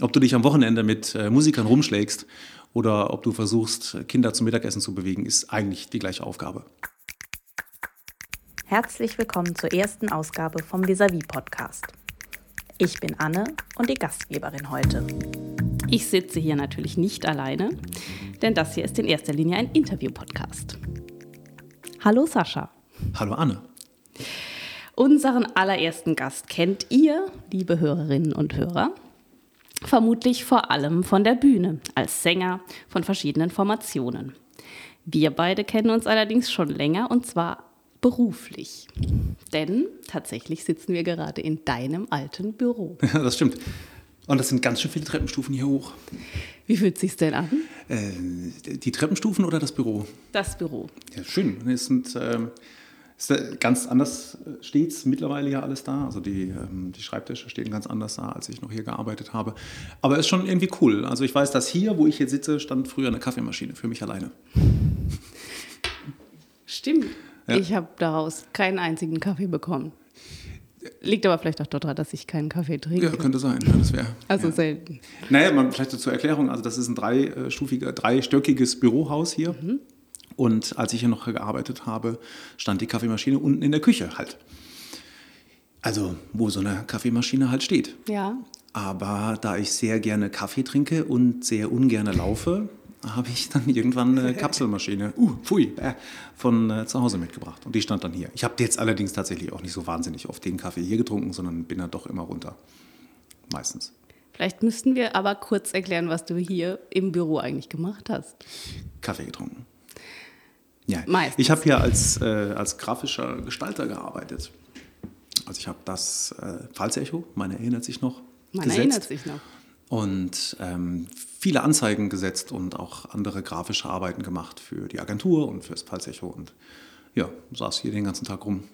Ob du dich am Wochenende mit äh, Musikern rumschlägst oder ob du versuchst, Kinder zum Mittagessen zu bewegen, ist eigentlich die gleiche Aufgabe. Herzlich willkommen zur ersten Ausgabe vom Vis-a-vis Podcast. Ich bin Anne und die Gastgeberin heute. Ich sitze hier natürlich nicht alleine, denn das hier ist in erster Linie ein Interview-Podcast. Hallo Sascha. Hallo Anne. Unseren allerersten Gast kennt ihr, liebe Hörerinnen und Hörer, vermutlich vor allem von der Bühne als Sänger von verschiedenen Formationen. Wir beide kennen uns allerdings schon länger und zwar beruflich. Denn tatsächlich sitzen wir gerade in deinem alten Büro. Ja, das stimmt. Und das sind ganz schön viele Treppenstufen hier hoch. Wie fühlt es sich denn an? Äh, die Treppenstufen oder das Büro? Das Büro. Ja, schön. Es sind ähm, ist ganz anders äh, steht es mittlerweile ja alles da. Also die, ähm, die Schreibtische stehen ganz anders da, als ich noch hier gearbeitet habe. Aber es ist schon irgendwie cool. Also ich weiß, dass hier, wo ich jetzt sitze, stand früher eine Kaffeemaschine für mich alleine. Stimmt. Ja. Ich habe daraus keinen einzigen Kaffee bekommen. Liegt aber vielleicht auch daran, dass ich keinen Kaffee trinke. Ja, könnte sein. Das wär, also ja. selten. Naja, man, vielleicht zur Erklärung. Also das ist ein dreistufiger, dreistöckiges Bürohaus hier. Mhm. Und als ich hier noch gearbeitet habe, stand die Kaffeemaschine unten in der Küche halt. Also wo so eine Kaffeemaschine halt steht. Ja. Aber da ich sehr gerne Kaffee trinke und sehr ungern laufe, habe ich dann irgendwann eine Kapselmaschine, uh, pfui, äh, von äh, zu Hause mitgebracht. Und die stand dann hier. Ich habe jetzt allerdings tatsächlich auch nicht so wahnsinnig oft den Kaffee hier getrunken, sondern bin dann doch immer runter. Meistens. Vielleicht müssten wir aber kurz erklären, was du hier im Büro eigentlich gemacht hast. Kaffee getrunken. Ja, Meistens. ich habe hier als, äh, als grafischer Gestalter gearbeitet. Also ich habe das äh, Pfalzecho, man erinnert sich noch, Man gesetzt. erinnert sich noch. Und ähm, viele Anzeigen gesetzt und auch andere grafische Arbeiten gemacht für die Agentur und fürs Pfalzecho. Und ja, saß hier den ganzen Tag rum.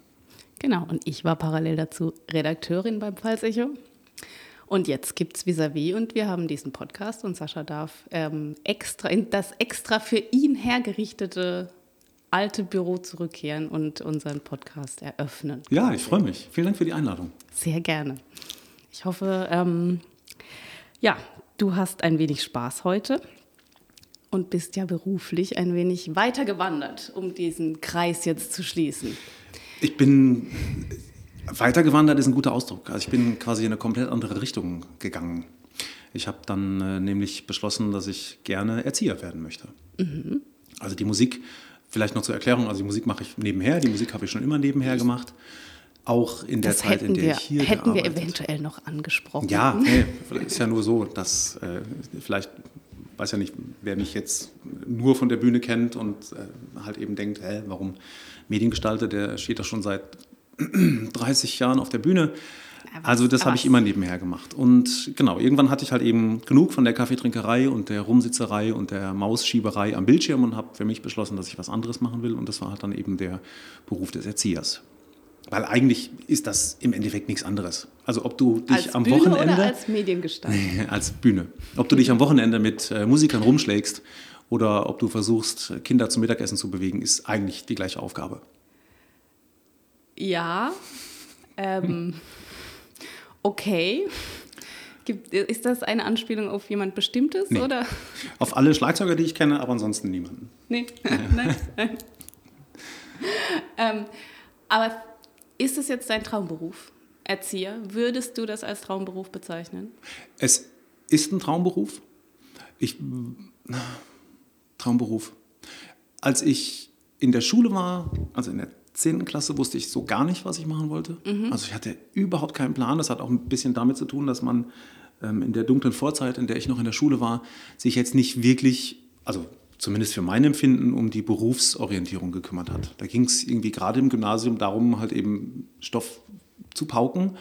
Genau, und ich war parallel dazu Redakteurin beim Pfalzecho. Und jetzt gibt es Vis-a-vis und wir haben diesen Podcast und Sascha darf ähm, extra in das extra für ihn hergerichtete alte Büro zurückkehren und unseren Podcast eröffnen. Ja, ich freue mich. Vielen Dank für die Einladung. Sehr gerne. Ich hoffe, ähm, ja, du hast ein wenig Spaß heute und bist ja beruflich ein wenig weiter gewandert, um diesen Kreis jetzt zu schließen. Ich bin weitergewandert ist ein guter Ausdruck. Also ich bin quasi in eine komplett andere Richtung gegangen. Ich habe dann äh, nämlich beschlossen, dass ich gerne Erzieher werden möchte. Mhm. Also die Musik Vielleicht noch zur Erklärung, also die Musik mache ich nebenher, die Musik habe ich schon immer nebenher gemacht. Auch in der das Zeit, in der wir, ich hier Hätten wir eventuell noch angesprochen. Ja, nee, ist ja nur so, dass äh, vielleicht, weiß ja nicht, wer mich jetzt nur von der Bühne kennt und äh, halt eben denkt, hä, warum Mediengestalter, der steht doch schon seit 30 Jahren auf der Bühne. Also das habe ich immer nebenher gemacht. Und genau, irgendwann hatte ich halt eben genug von der Kaffeetrinkerei und der Rumsitzerei und der Mausschieberei am Bildschirm und habe für mich beschlossen, dass ich was anderes machen will. Und das war halt dann eben der Beruf des Erziehers. Weil eigentlich ist das im Endeffekt nichts anderes. Also ob du dich als am Bühne Wochenende... Oder als Mediengestalter? als Bühne. Ob du dich am Wochenende mit äh, Musikern rumschlägst oder ob du versuchst, Kinder zum Mittagessen zu bewegen, ist eigentlich die gleiche Aufgabe. Ja. Ähm, Okay. Gibt, ist das eine Anspielung auf jemand Bestimmtes? Nee. Oder? Auf alle Schlagzeuger, die ich kenne, aber ansonsten niemanden. Nee, nein. nein. ähm, aber ist es jetzt dein Traumberuf, Erzieher? Würdest du das als Traumberuf bezeichnen? Es ist ein Traumberuf. Ich, Traumberuf. Als ich in der Schule war, also in der 10. Klasse wusste ich so gar nicht, was ich machen wollte. Mhm. Also ich hatte überhaupt keinen Plan. Das hat auch ein bisschen damit zu tun, dass man ähm, in der dunklen Vorzeit, in der ich noch in der Schule war, sich jetzt nicht wirklich, also zumindest für mein Empfinden, um die Berufsorientierung gekümmert hat. Da ging es irgendwie gerade im Gymnasium darum, halt eben Stoff zu pauken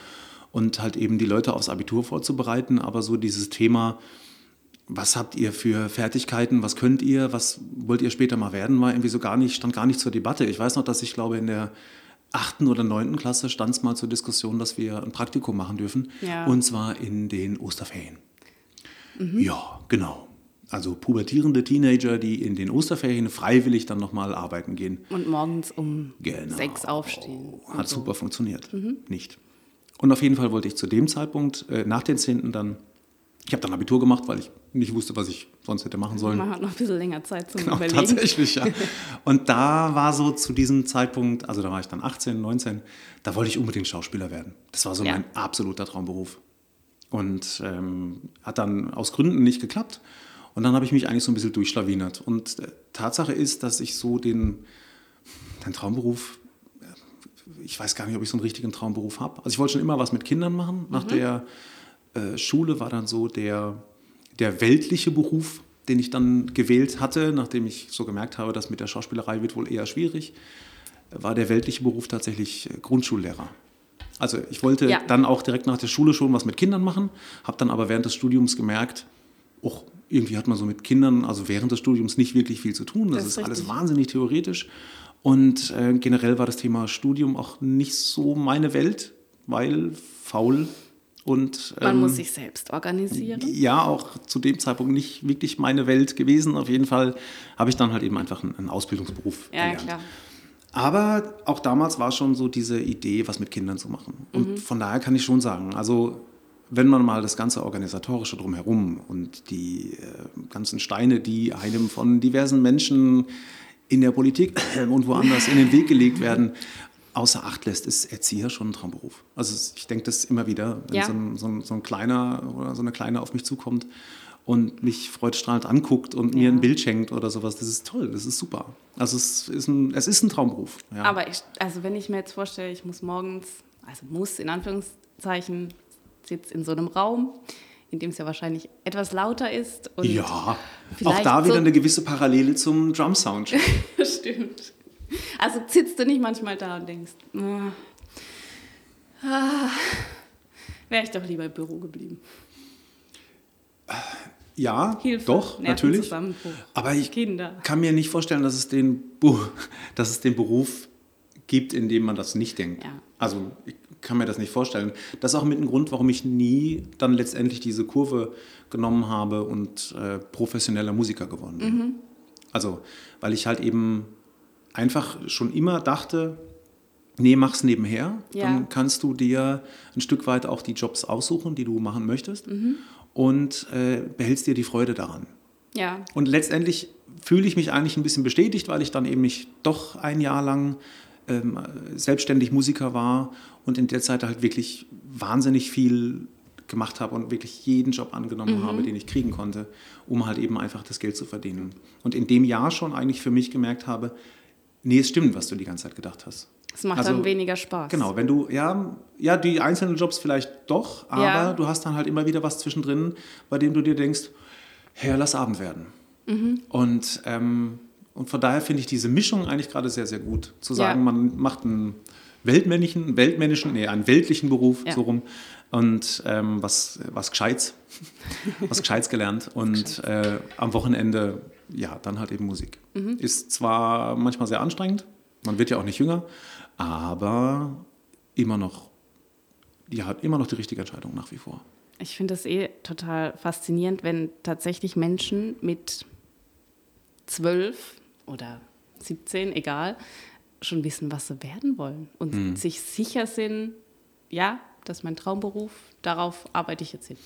und halt eben die Leute aufs Abitur vorzubereiten. Aber so dieses Thema, was habt ihr für Fertigkeiten, was könnt ihr, was wollt ihr später mal werden, war irgendwie so gar nicht, stand gar nicht zur Debatte. Ich weiß noch, dass ich glaube, in der achten oder neunten Klasse stand es mal zur Diskussion, dass wir ein Praktikum machen dürfen. Ja. Und zwar in den Osterferien. Mhm. Ja, genau. Also pubertierende Teenager, die in den Osterferien freiwillig dann nochmal arbeiten gehen. Und morgens um genau. sechs aufstehen. Hat so. super funktioniert. Mhm. Nicht. Und auf jeden Fall wollte ich zu dem Zeitpunkt, äh, nach den Zehnten dann Ich habe dann Abitur gemacht, weil ich nicht wusste, was ich sonst hätte machen sollen. Man hat noch ein bisschen länger Zeit zum Genau, Überlegen. tatsächlich, ja. Und da war so zu diesem Zeitpunkt, also da war ich dann 18, 19, da wollte ich unbedingt Schauspieler werden. Das war so Ja. mein absoluter Traumberuf. Und ähm, hat dann aus Gründen nicht geklappt. Und dann habe ich mich eigentlich so ein bisschen durchschlawinert. Und äh, Tatsache ist, dass ich so den, den Traumberuf, äh, ich weiß gar nicht, ob ich so einen richtigen Traumberuf habe. Also ich wollte schon immer was mit Kindern machen. Nach der äh, Schule war dann so der, der weltliche Beruf, den ich dann gewählt hatte, nachdem ich so gemerkt habe, dass mit der Schauspielerei wird wohl eher schwierig, war der weltliche Beruf tatsächlich äh, Grundschullehrer. Also ich wollte Ja. dann auch direkt nach der Schule schon was mit Kindern machen, habe dann aber während des Studiums gemerkt, och, irgendwie hat man so mit Kindern, also während des Studiums nicht wirklich viel zu tun. Das, Das ist ist alles wahnsinnig theoretisch. Und äh, generell war das Thema Studium auch nicht so meine Welt, weil faul und Man ähm, muss sich selbst organisieren. ja auch zu dem Zeitpunkt nicht wirklich meine Welt gewesen. Auf jeden Fall habe ich dann halt eben einfach einen, Ausbildungsberuf Ja, gelernt. klar. Aber auch damals war schon so diese Idee, was mit Kindern zu machen. Und Mhm. von daher kann ich schon sagen, also wenn man mal das ganze Organisatorische drumherum und die äh, ganzen Steine, die einem von diversen Menschen in der Politik und woanders in den Weg gelegt werden, außer Acht lässt, ist Erzieher schon ein Traumberuf. Also ich denke das immer wieder, wenn Ja. so, ein, so, ein, so ein kleiner oder so eine Kleine auf mich zukommt und mich freudestrahlend anguckt und mir Ja. ein Bild schenkt oder sowas, das ist toll, das ist super. Also es ist ein, es ist ein Traumberuf. Ja. Aber ich, also wenn ich mir jetzt vorstelle, ich muss morgens, also muss in Anführungszeichen, sitze in so einem Raum, in dem es ja wahrscheinlich etwas lauter ist. Und ja, auch da wieder so- eine gewisse Parallele zum Drum Sound. Stimmt. Also sitzt du nicht manchmal da und denkst, ah, ah, wäre ich doch lieber im Büro geblieben. Ja, Hilfe, doch, natürlich. Aber ich Kinder. kann mir nicht vorstellen, dass es den, dass es den Beruf gibt, in dem man das nicht denkt. Ja. Also ich kann mir das nicht vorstellen. Das ist auch mit ein Grund, warum ich nie dann letztendlich diese Kurve genommen habe und äh, professioneller Musiker geworden bin. Mhm. Also, weil ich halt eben einfach schon immer dachte, nee, mach's nebenher. Ja. Dann kannst du dir ein Stück weit auch die Jobs aussuchen, die du machen möchtest und äh, behältst dir die Freude daran. Ja, Und letztendlich fühle ich mich eigentlich ein bisschen bestätigt, weil ich dann eben nicht doch ein Jahr lang ähm, selbstständig Musiker war und in der Zeit halt wirklich wahnsinnig viel gemacht habe und wirklich jeden Job angenommen habe, den ich kriegen konnte, um halt eben einfach das Geld zu verdienen. Und in dem Jahr schon eigentlich für mich gemerkt habe, nee, es stimmt, was du die ganze Zeit gedacht hast. es macht Also, dann weniger Spaß. Genau, wenn du, ja, ja, die einzelnen Jobs vielleicht doch, aber Ja. du hast dann halt immer wieder was zwischendrin, bei dem du dir denkst, Herr, lass Abend werden. Mhm. Und, ähm, und von daher finde ich diese Mischung eigentlich gerade sehr, sehr gut. Zu sagen, Ja. man macht einen weltmännischen, weltmännischen, nee, einen weltlichen Beruf, Ja. so rum, und ähm, was, was Gescheites, was Gescheites gelernt und äh, am Wochenende, ja, dann halt eben Musik. Mhm. Ist zwar manchmal sehr anstrengend, man wird ja auch nicht jünger, aber immer noch, ja, immer noch die richtige Entscheidung nach wie vor. Ich finde das eh total faszinierend, wenn tatsächlich Menschen mit zwölf oder 17, egal, schon wissen, was sie werden wollen und Hm. sich sicher sind, ja, das ist mein Traumberuf, darauf arbeite ich jetzt hin.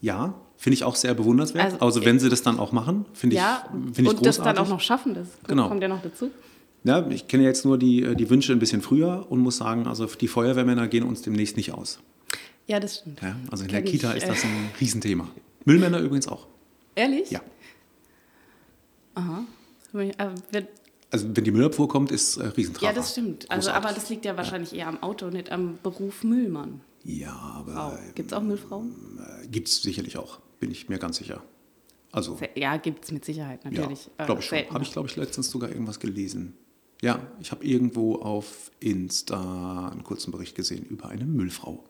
Ja, finde ich auch sehr bewundernswert. Also, Also, wenn sie das dann auch machen, finde ich, ja, finde ich und das großartig. dann auch noch schaffen, das Genau. kommt ja noch dazu. Ja, ich kenne jetzt nur die, äh, die Wünsche ein bisschen früher und muss sagen, also die Feuerwehrmänner gehen uns demnächst nicht aus. Ja, das stimmt. Ja, also in der Kenn Kita ich, ist äh, das ein Riesenthema. Müllmänner übrigens auch. Ehrlich? Ja. Aha. Äh, wird- Also wenn die Müllabfuhr kommt, ist äh, Riesentreffer. Ja, das stimmt. Also, Großartig. aber das liegt ja wahrscheinlich eher am Auto, nicht am Beruf Müllmann. Ja, aber Frau. Gibt es auch Müllfrauen? äh, gibt es sicherlich auch, bin ich mir ganz sicher. Also, Ja, gibt es mit Sicherheit, ja, natürlich. Äh, glaube ich schon. Habe ich, glaube ich, letztens sogar irgendwas gelesen. Ja, ich habe irgendwo auf Insta einen kurzen Bericht gesehen über eine Müllfrau.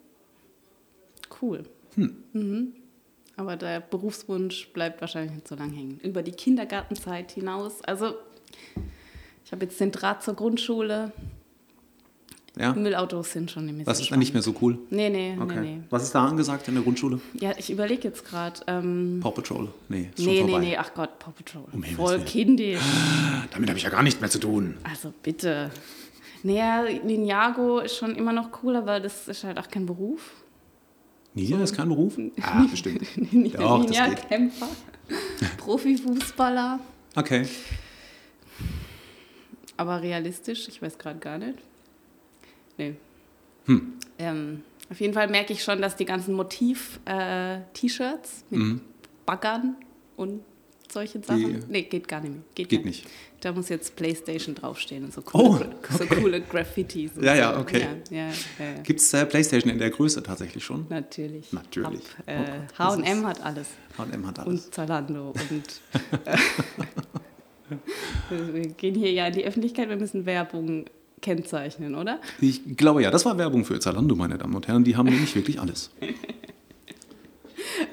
Cool. Hm. Mhm. Aber der Berufswunsch bleibt wahrscheinlich nicht so lange hängen. Über die Kindergartenzeit hinaus. Also, ich habe jetzt den Draht zur Grundschule. Ja, Müllautos sind schon mehr das so ist dann nicht mehr so cool. Nee, nee, Okay. nee, nee. Was ist da angesagt in der Grundschule? Ja, ich überlege jetzt gerade. Ähm, Paw Patrol? Nee, ist schon nee, nee, vorbei. nee, ach Gott, Paw Patrol. Um Voll Willen. kindisch. Damit habe ich ja gar nichts mehr zu tun. Also bitte. Naja, Ninjago ist schon immer noch cool, aber das ist halt auch kein Beruf. Ninja ist kein Beruf? Ah, bestimmt. Ninja-Kämpfer, Profifußballer. Okay. Aber realistisch, ich weiß gerade gar nicht. Nee. Hm. Ähm, auf jeden Fall merke ich schon, dass die ganzen Motiv-T-Shirts mit Mhm. Baggern und solche Sachen. nee, geht gar nicht mehr. Geht, Geht gar nicht. Da muss jetzt PlayStation draufstehen und so Oh, coole, so okay. coole Graffitis. Und Ja, so. ja, okay. Ja, ja, ja, ja. Gibt es äh, Playstation in der Größe tatsächlich schon? Natürlich. Natürlich. Hab, äh, Oh H&M hat alles. H&M hat alles. Und Zalando. Und äh, wir gehen hier ja in die Öffentlichkeit, wir müssen Werbung kennzeichnen, oder? Ich glaube ja, das war Werbung für Zalando, meine Damen und Herren. Die haben nämlich wirklich alles.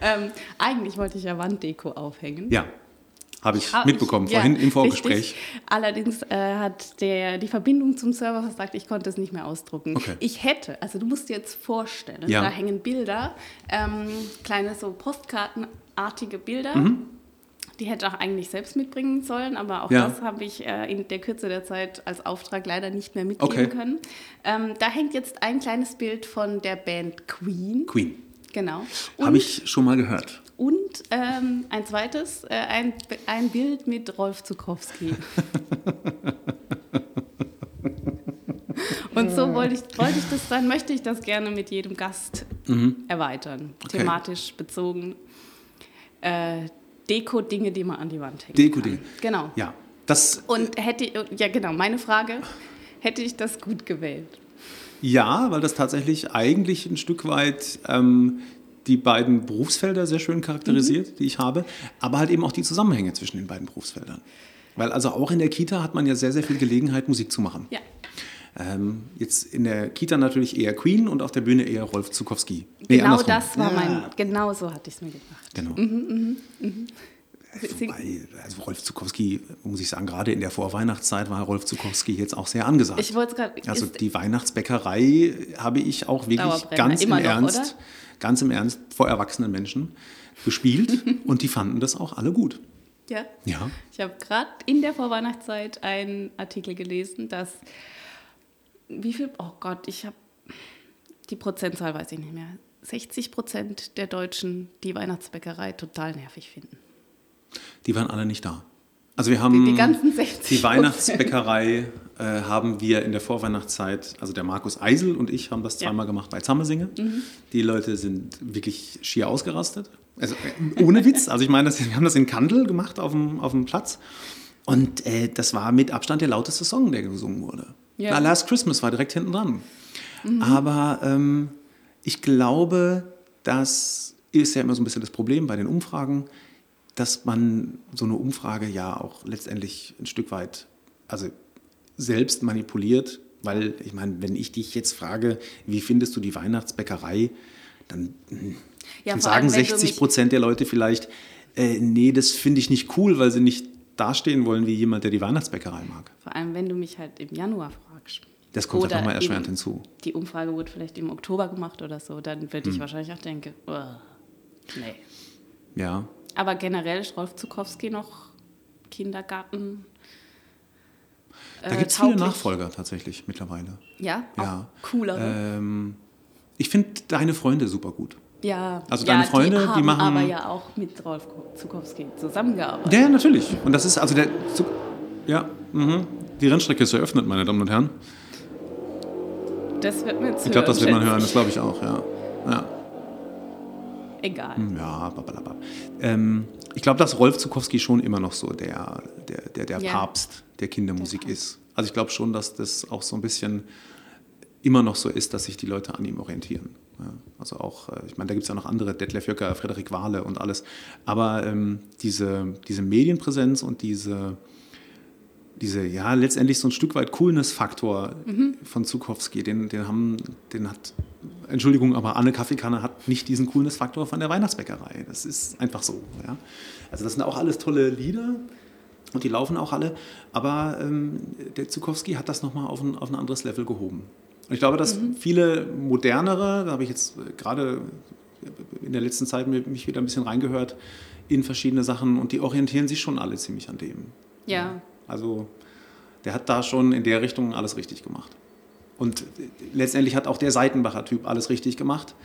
Ähm, eigentlich wollte ich ja Wanddeko aufhängen. Ja, habe ich Hab mitbekommen, ich- ja, vorhin im Vorgespräch. richtig. Allerdings äh, hat der, die Verbindung zum Server versagt, ich konnte es nicht mehr ausdrucken. Okay. Ich hätte, also du musst dir jetzt vorstellen, Ja. da hängen Bilder, ähm, kleine so Postkartenartige Bilder. Mhm. Die hätte ich auch eigentlich selbst mitbringen sollen, aber auch Ja. das habe ich äh, in der Kürze der Zeit als Auftrag leider nicht mehr mitgeben Okay. können. Ähm, da hängt jetzt ein kleines Bild von der Band Queen. Queen. Genau. Habe ich schon mal gehört. Und ähm, ein zweites, äh, ein, ein Bild mit Rolf Zukowski. Und so wollte ich, wollte ich das dann, möchte ich das gerne mit jedem Gast erweitern. Mhm. Okay. Thematisch bezogen. Äh, Deko-Dinge, die man an die Wand hängt. Deko-Dinge. Genau. Ja, das, Und hätte, ja genau, meine Frage, hätte ich das gut gewählt? ja, weil das tatsächlich eigentlich ein Stück weit ähm, die beiden Berufsfelder sehr schön charakterisiert, Mhm. die ich habe, aber halt eben auch die Zusammenhänge zwischen den beiden Berufsfeldern. Weil also auch in der Kita hat man ja sehr, sehr viel Gelegenheit, Musik zu machen. Ja. Ähm, jetzt in der Kita natürlich eher Queen und auf der Bühne eher Rolf Zukowski. Nee, Genau andersrum. das war Ja, mein, genau so hatte ich es mir gedacht. Genau. Mhm, Sie- Wobei, also Rolf Zukowski, muss ich sagen, gerade in der Vorweihnachtszeit war Rolf Zukowski jetzt auch sehr angesagt. Ich wollte gerade. Also die Weihnachtsbäckerei habe ich auch wirklich ganz im noch, Ernst, oder? ganz im Ernst vor erwachsenen Menschen gespielt und die fanden das auch alle gut. Ja. Ja. Ich habe gerade in der Vorweihnachtszeit einen Artikel gelesen, dass wie viel, oh Gott, ich habe die Prozentzahl weiß ich nicht mehr. 60 Prozent der Deutschen die Weihnachtsbäckerei total nervig finden. Die waren alle nicht da. Also wir haben Die, die ganzen 60 die Weihnachtsbäckerei äh, haben wir in der Vorweihnachtszeit, also der Markus Eisel und ich haben das Ja. zweimal gemacht bei Zammersinge. Die Leute sind wirklich schier ausgerastet. Also äh, ohne Witz. Also ich meine, das, wir haben das in Kandel gemacht auf dem, auf dem Platz. Und äh, das war mit Abstand der lauteste Song, der gesungen wurde. Na, Last Christmas war direkt hinten dran. Aber ähm, ich glaube, das ist ja immer so ein bisschen das Problem bei den Umfragen, dass man so eine Umfrage ja auch letztendlich ein Stück weit also selbst manipuliert, weil ich meine, wenn ich dich jetzt frage, wie findest du die Weihnachtsbäckerei, dann, Ja, dann allem, sagen du 60 mich- Prozent der Leute vielleicht, äh, nee, das finde ich nicht cool, weil sie nicht dastehen wollen wie jemand, der die Weihnachtsbäckerei mag. Vor allem, wenn du mich halt im Januar fragst. Das kommt Oder einfach mal erschwerend hinzu. Die Umfrage wurde vielleicht im Oktober gemacht oder so, dann würde Hm. ich wahrscheinlich auch denken, oh, nee. Ja, Aber generell ist Rolf Zukowski noch Kindergarten. da äh, gibt es viele. Nachfolger tatsächlich mittlerweile. Ja, Ja. coolere. Ähm, ich finde deine Freunde super gut. Ja, also ja, deine Freunde, die, die haben machen- aber ja auch mit Rolf Zukowski zusammengearbeitet. Ja, ja, natürlich. Und das ist also der. Zug ja, mhm. die Rennstrecke ist eröffnet, meine Damen und Herren. Das wird man jetzt Ich glaube, das wird man hören, das glaube ich auch, ja. Ja, Egal. ja babalaba. Ähm, ich glaube, dass Rolf Zukowski schon immer noch so der, der, der, der Ja. Papst der Kindermusik Der ist. Also ich glaube schon, dass das auch so ein bisschen immer noch so ist, dass sich die Leute an ihm orientieren. Also auch, äh, ich meine, da gibt es ja noch andere, Detlef Jöcker, Frederik Wahle und alles. Aber ähm, diese, diese Medienpräsenz und diese, diese, ja, letztendlich so ein Stück weit Coolness-Faktor von Zukowski, den, den haben, den hat, Entschuldigung, aber Anne Kaffeekanne hat nicht diesen Coolness-Faktor von der Weihnachtsbäckerei. Das ist einfach so, ja. Also das sind auch alles tolle Lieder und die laufen auch alle, aber ähm, der Zukowski hat das nochmal auf ein, auf ein anderes Level gehoben. Und ich glaube, dass viele modernere, da habe ich jetzt äh, gerade in der letzten Zeit mi- mich wieder ein bisschen reingehört in verschiedene Sachen und die orientieren sich schon alle ziemlich an dem. Ja, Also der hat da schon in der Richtung alles richtig gemacht. Und letztendlich hat auch der Seitenbacher-Typ alles richtig gemacht.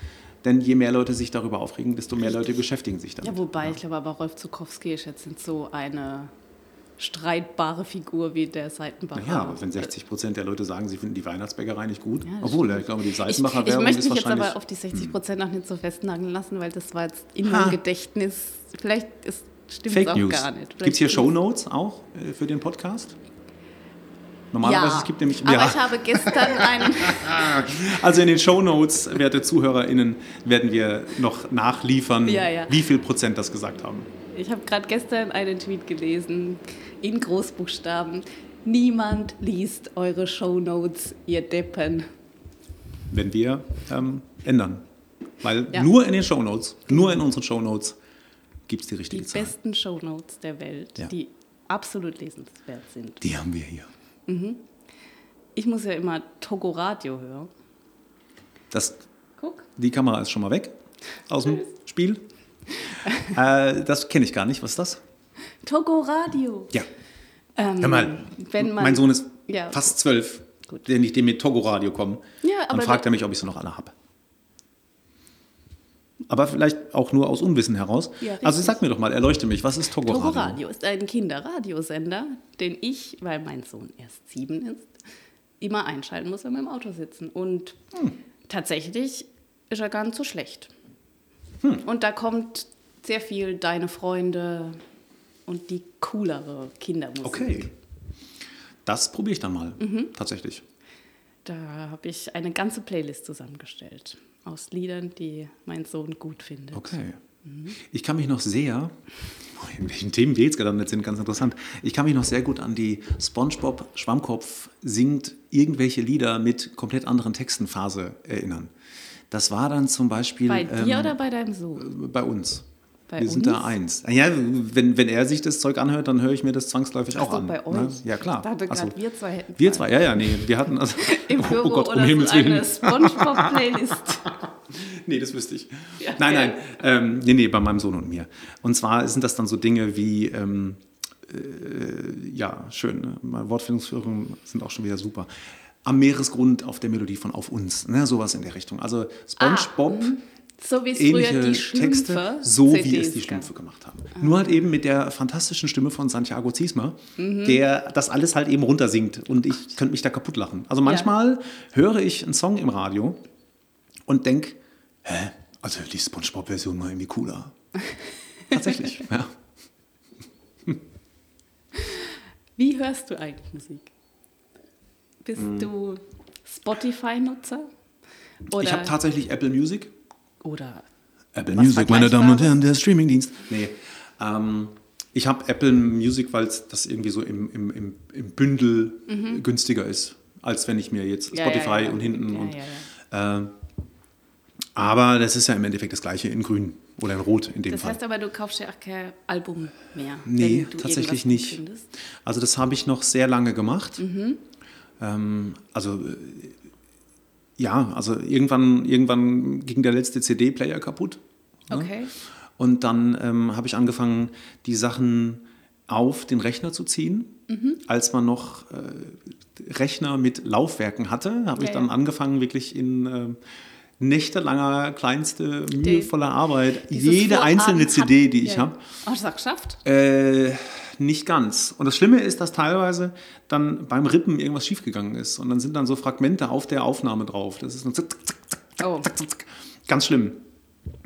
Denn je mehr Leute sich darüber aufregen, desto mehr Leute beschäftigen sich damit. Ja, wobei, ich glaube aber Rolf Zukowski ist jetzt so eine streitbare Figur wie der Seitenbacher. Ja, aber wenn 60 Prozent der Leute sagen, sie finden die Weihnachtsbäckerei nicht gut, ja, obwohl, ich glaube, die Seitenbacher ich, ich Werbung möchte ist mich jetzt wahrscheinlich... aber auf die 60 Prozent noch nicht so festnageln lassen, weil das war jetzt in meinem Gedächtnis, vielleicht ist, stimmt es auch News. gar nicht. Gibt es hier Shownotes auch äh, für den Podcast? Normalerweise ja, es gibt nämlich. Aber ja. ich habe gestern einen. also in den Shownotes, werte ZuhörerInnen, werden wir noch nachliefern, Ja, ja. wie viel Prozent das gesagt haben. Ich habe gerade gestern einen Tweet gelesen, in Großbuchstaben. Niemand liest eure Shownotes, ihr Deppen. Wenn wir ähm, ändern. Weil Ja. nur in den Shownotes, nur in unseren Shownotes gibt es die Die richtige Zahl. besten Shownotes der Welt, Ja. die absolut lesenswert sind. Die haben wir hier. Ich muss ja immer Togo Radio hören. Das, Guck. die Kamera ist schon mal weg aus dem Spiel. äh, das kenne ich gar nicht. Was ist das? Togo Radio. Ja. Ähm, Hör mal, wenn man, mein Sohn ist Ja. fast zwölf, Gut. wenn ich dem mit Togo Radio komme. Ja, dann fragt er mich, ob ich sie noch alle habe. Aber vielleicht auch nur aus Unwissen heraus. Ja, also sag mir doch mal, erleuchte mich, was ist Togo, Togo Radio? Radio ist ein Kinderradiosender, den ich, weil mein Sohn erst sieben ist, immer einschalten muss, wenn wir im Auto sitzen. Und Hm. tatsächlich ist er gar nicht so schlecht. Hm. Und da kommt sehr viel Deine Freunde und die coolere Kindermusik. Okay. Das probiere ich dann mal, Mhm. tatsächlich. Da habe ich eine ganze Playlist zusammengestellt aus Liedern, die mein Sohn gut findet. Okay. Mhm. Ich kann mich noch sehr, in welchen Themen wir jetzt gelandet sind, ganz interessant. Ich kann mich noch sehr gut an die SpongeBob Schwammkopf singt irgendwelche Lieder mit komplett anderen Texten Phase erinnern. Das war dann zum Beispiel Bei dir ähm, oder bei deinem Sohn? bei uns. Bei wir sind da uns? eins. Ja, wenn, wenn er sich das Zeug anhört, dann höre ich mir das zwangsläufig auch so, an. bei ne? euch? Ja, klar. Ich dachte Also, gerade, wir zwei hätten wir zwei, ja, ja, nee. Wir hatten also. Im oh Büro Gott, um oder Himmels so eine Willen. Spongebob-Playlist. Nee, das wüsste ich. Ja, nein, ja. nein. Ähm, nee, nee, bei meinem Sohn und mir. Und zwar sind das dann so Dinge wie, ähm, äh, ja, schön, ne? Wortfindungsführungen sind auch schon wieder super. Am Meeresgrund auf der Melodie von Auf uns, ne? sowas in der Richtung. Also SpongeBob, So wie es früher ähnliche die Schlümpfe Texte, so wie CDs es die. Schlümpfe gemacht haben. Nur halt eben mit der fantastischen Stimme von Santiago Ziesmer, Mhm. der das alles halt eben runtersingt und ich könnte mich da kaputt lachen. Also manchmal höre ich einen Song im Radio und denke, hä, also die Spongebob-Version war irgendwie cooler. Tatsächlich, ja. Wie hörst du eigentlich Musik? Bist Hm. du Spotify-Nutzer? Ich habe tatsächlich Apple Music. oder Apple Music, meine Damen und? Herren, der Streamingdienst. Nee, ähm, ich habe Apple Music, weil das irgendwie so im, im, im, im Bündel günstiger ist, als wenn ich mir jetzt Mhm. Ja, Spotify ja, ja. und hinten und. Äh, aber das ist ja im Endeffekt das gleiche in grün oder in rot in dem das Fall. heißt aber, du kaufst ja auch kein Album mehr. Nee, tatsächlich nicht. Findest. Also das habe ich noch sehr lange gemacht. Mhm. Ähm, also äh, ja, also irgendwann, irgendwann ging der letzte CD-Player kaputt. Okay. Und dann ähm, habe ich angefangen, die Sachen auf den Rechner zu ziehen. Mhm. Als man noch äh, Rechner mit Laufwerken hatte, habe ich Ja, dann ja. angefangen, wirklich in äh, nächtelanger, kleinste, mühevoller Arbeit, jede einzelne CD, die ich ja. habe, Oh, das hast du geschafft? äh, nicht ganz. Und das Schlimme ist, dass teilweise dann beim Rippen irgendwas schiefgegangen ist. Und dann sind dann so Fragmente auf der Aufnahme drauf. Das ist Oh. zack, zack, zack. ganz schlimm.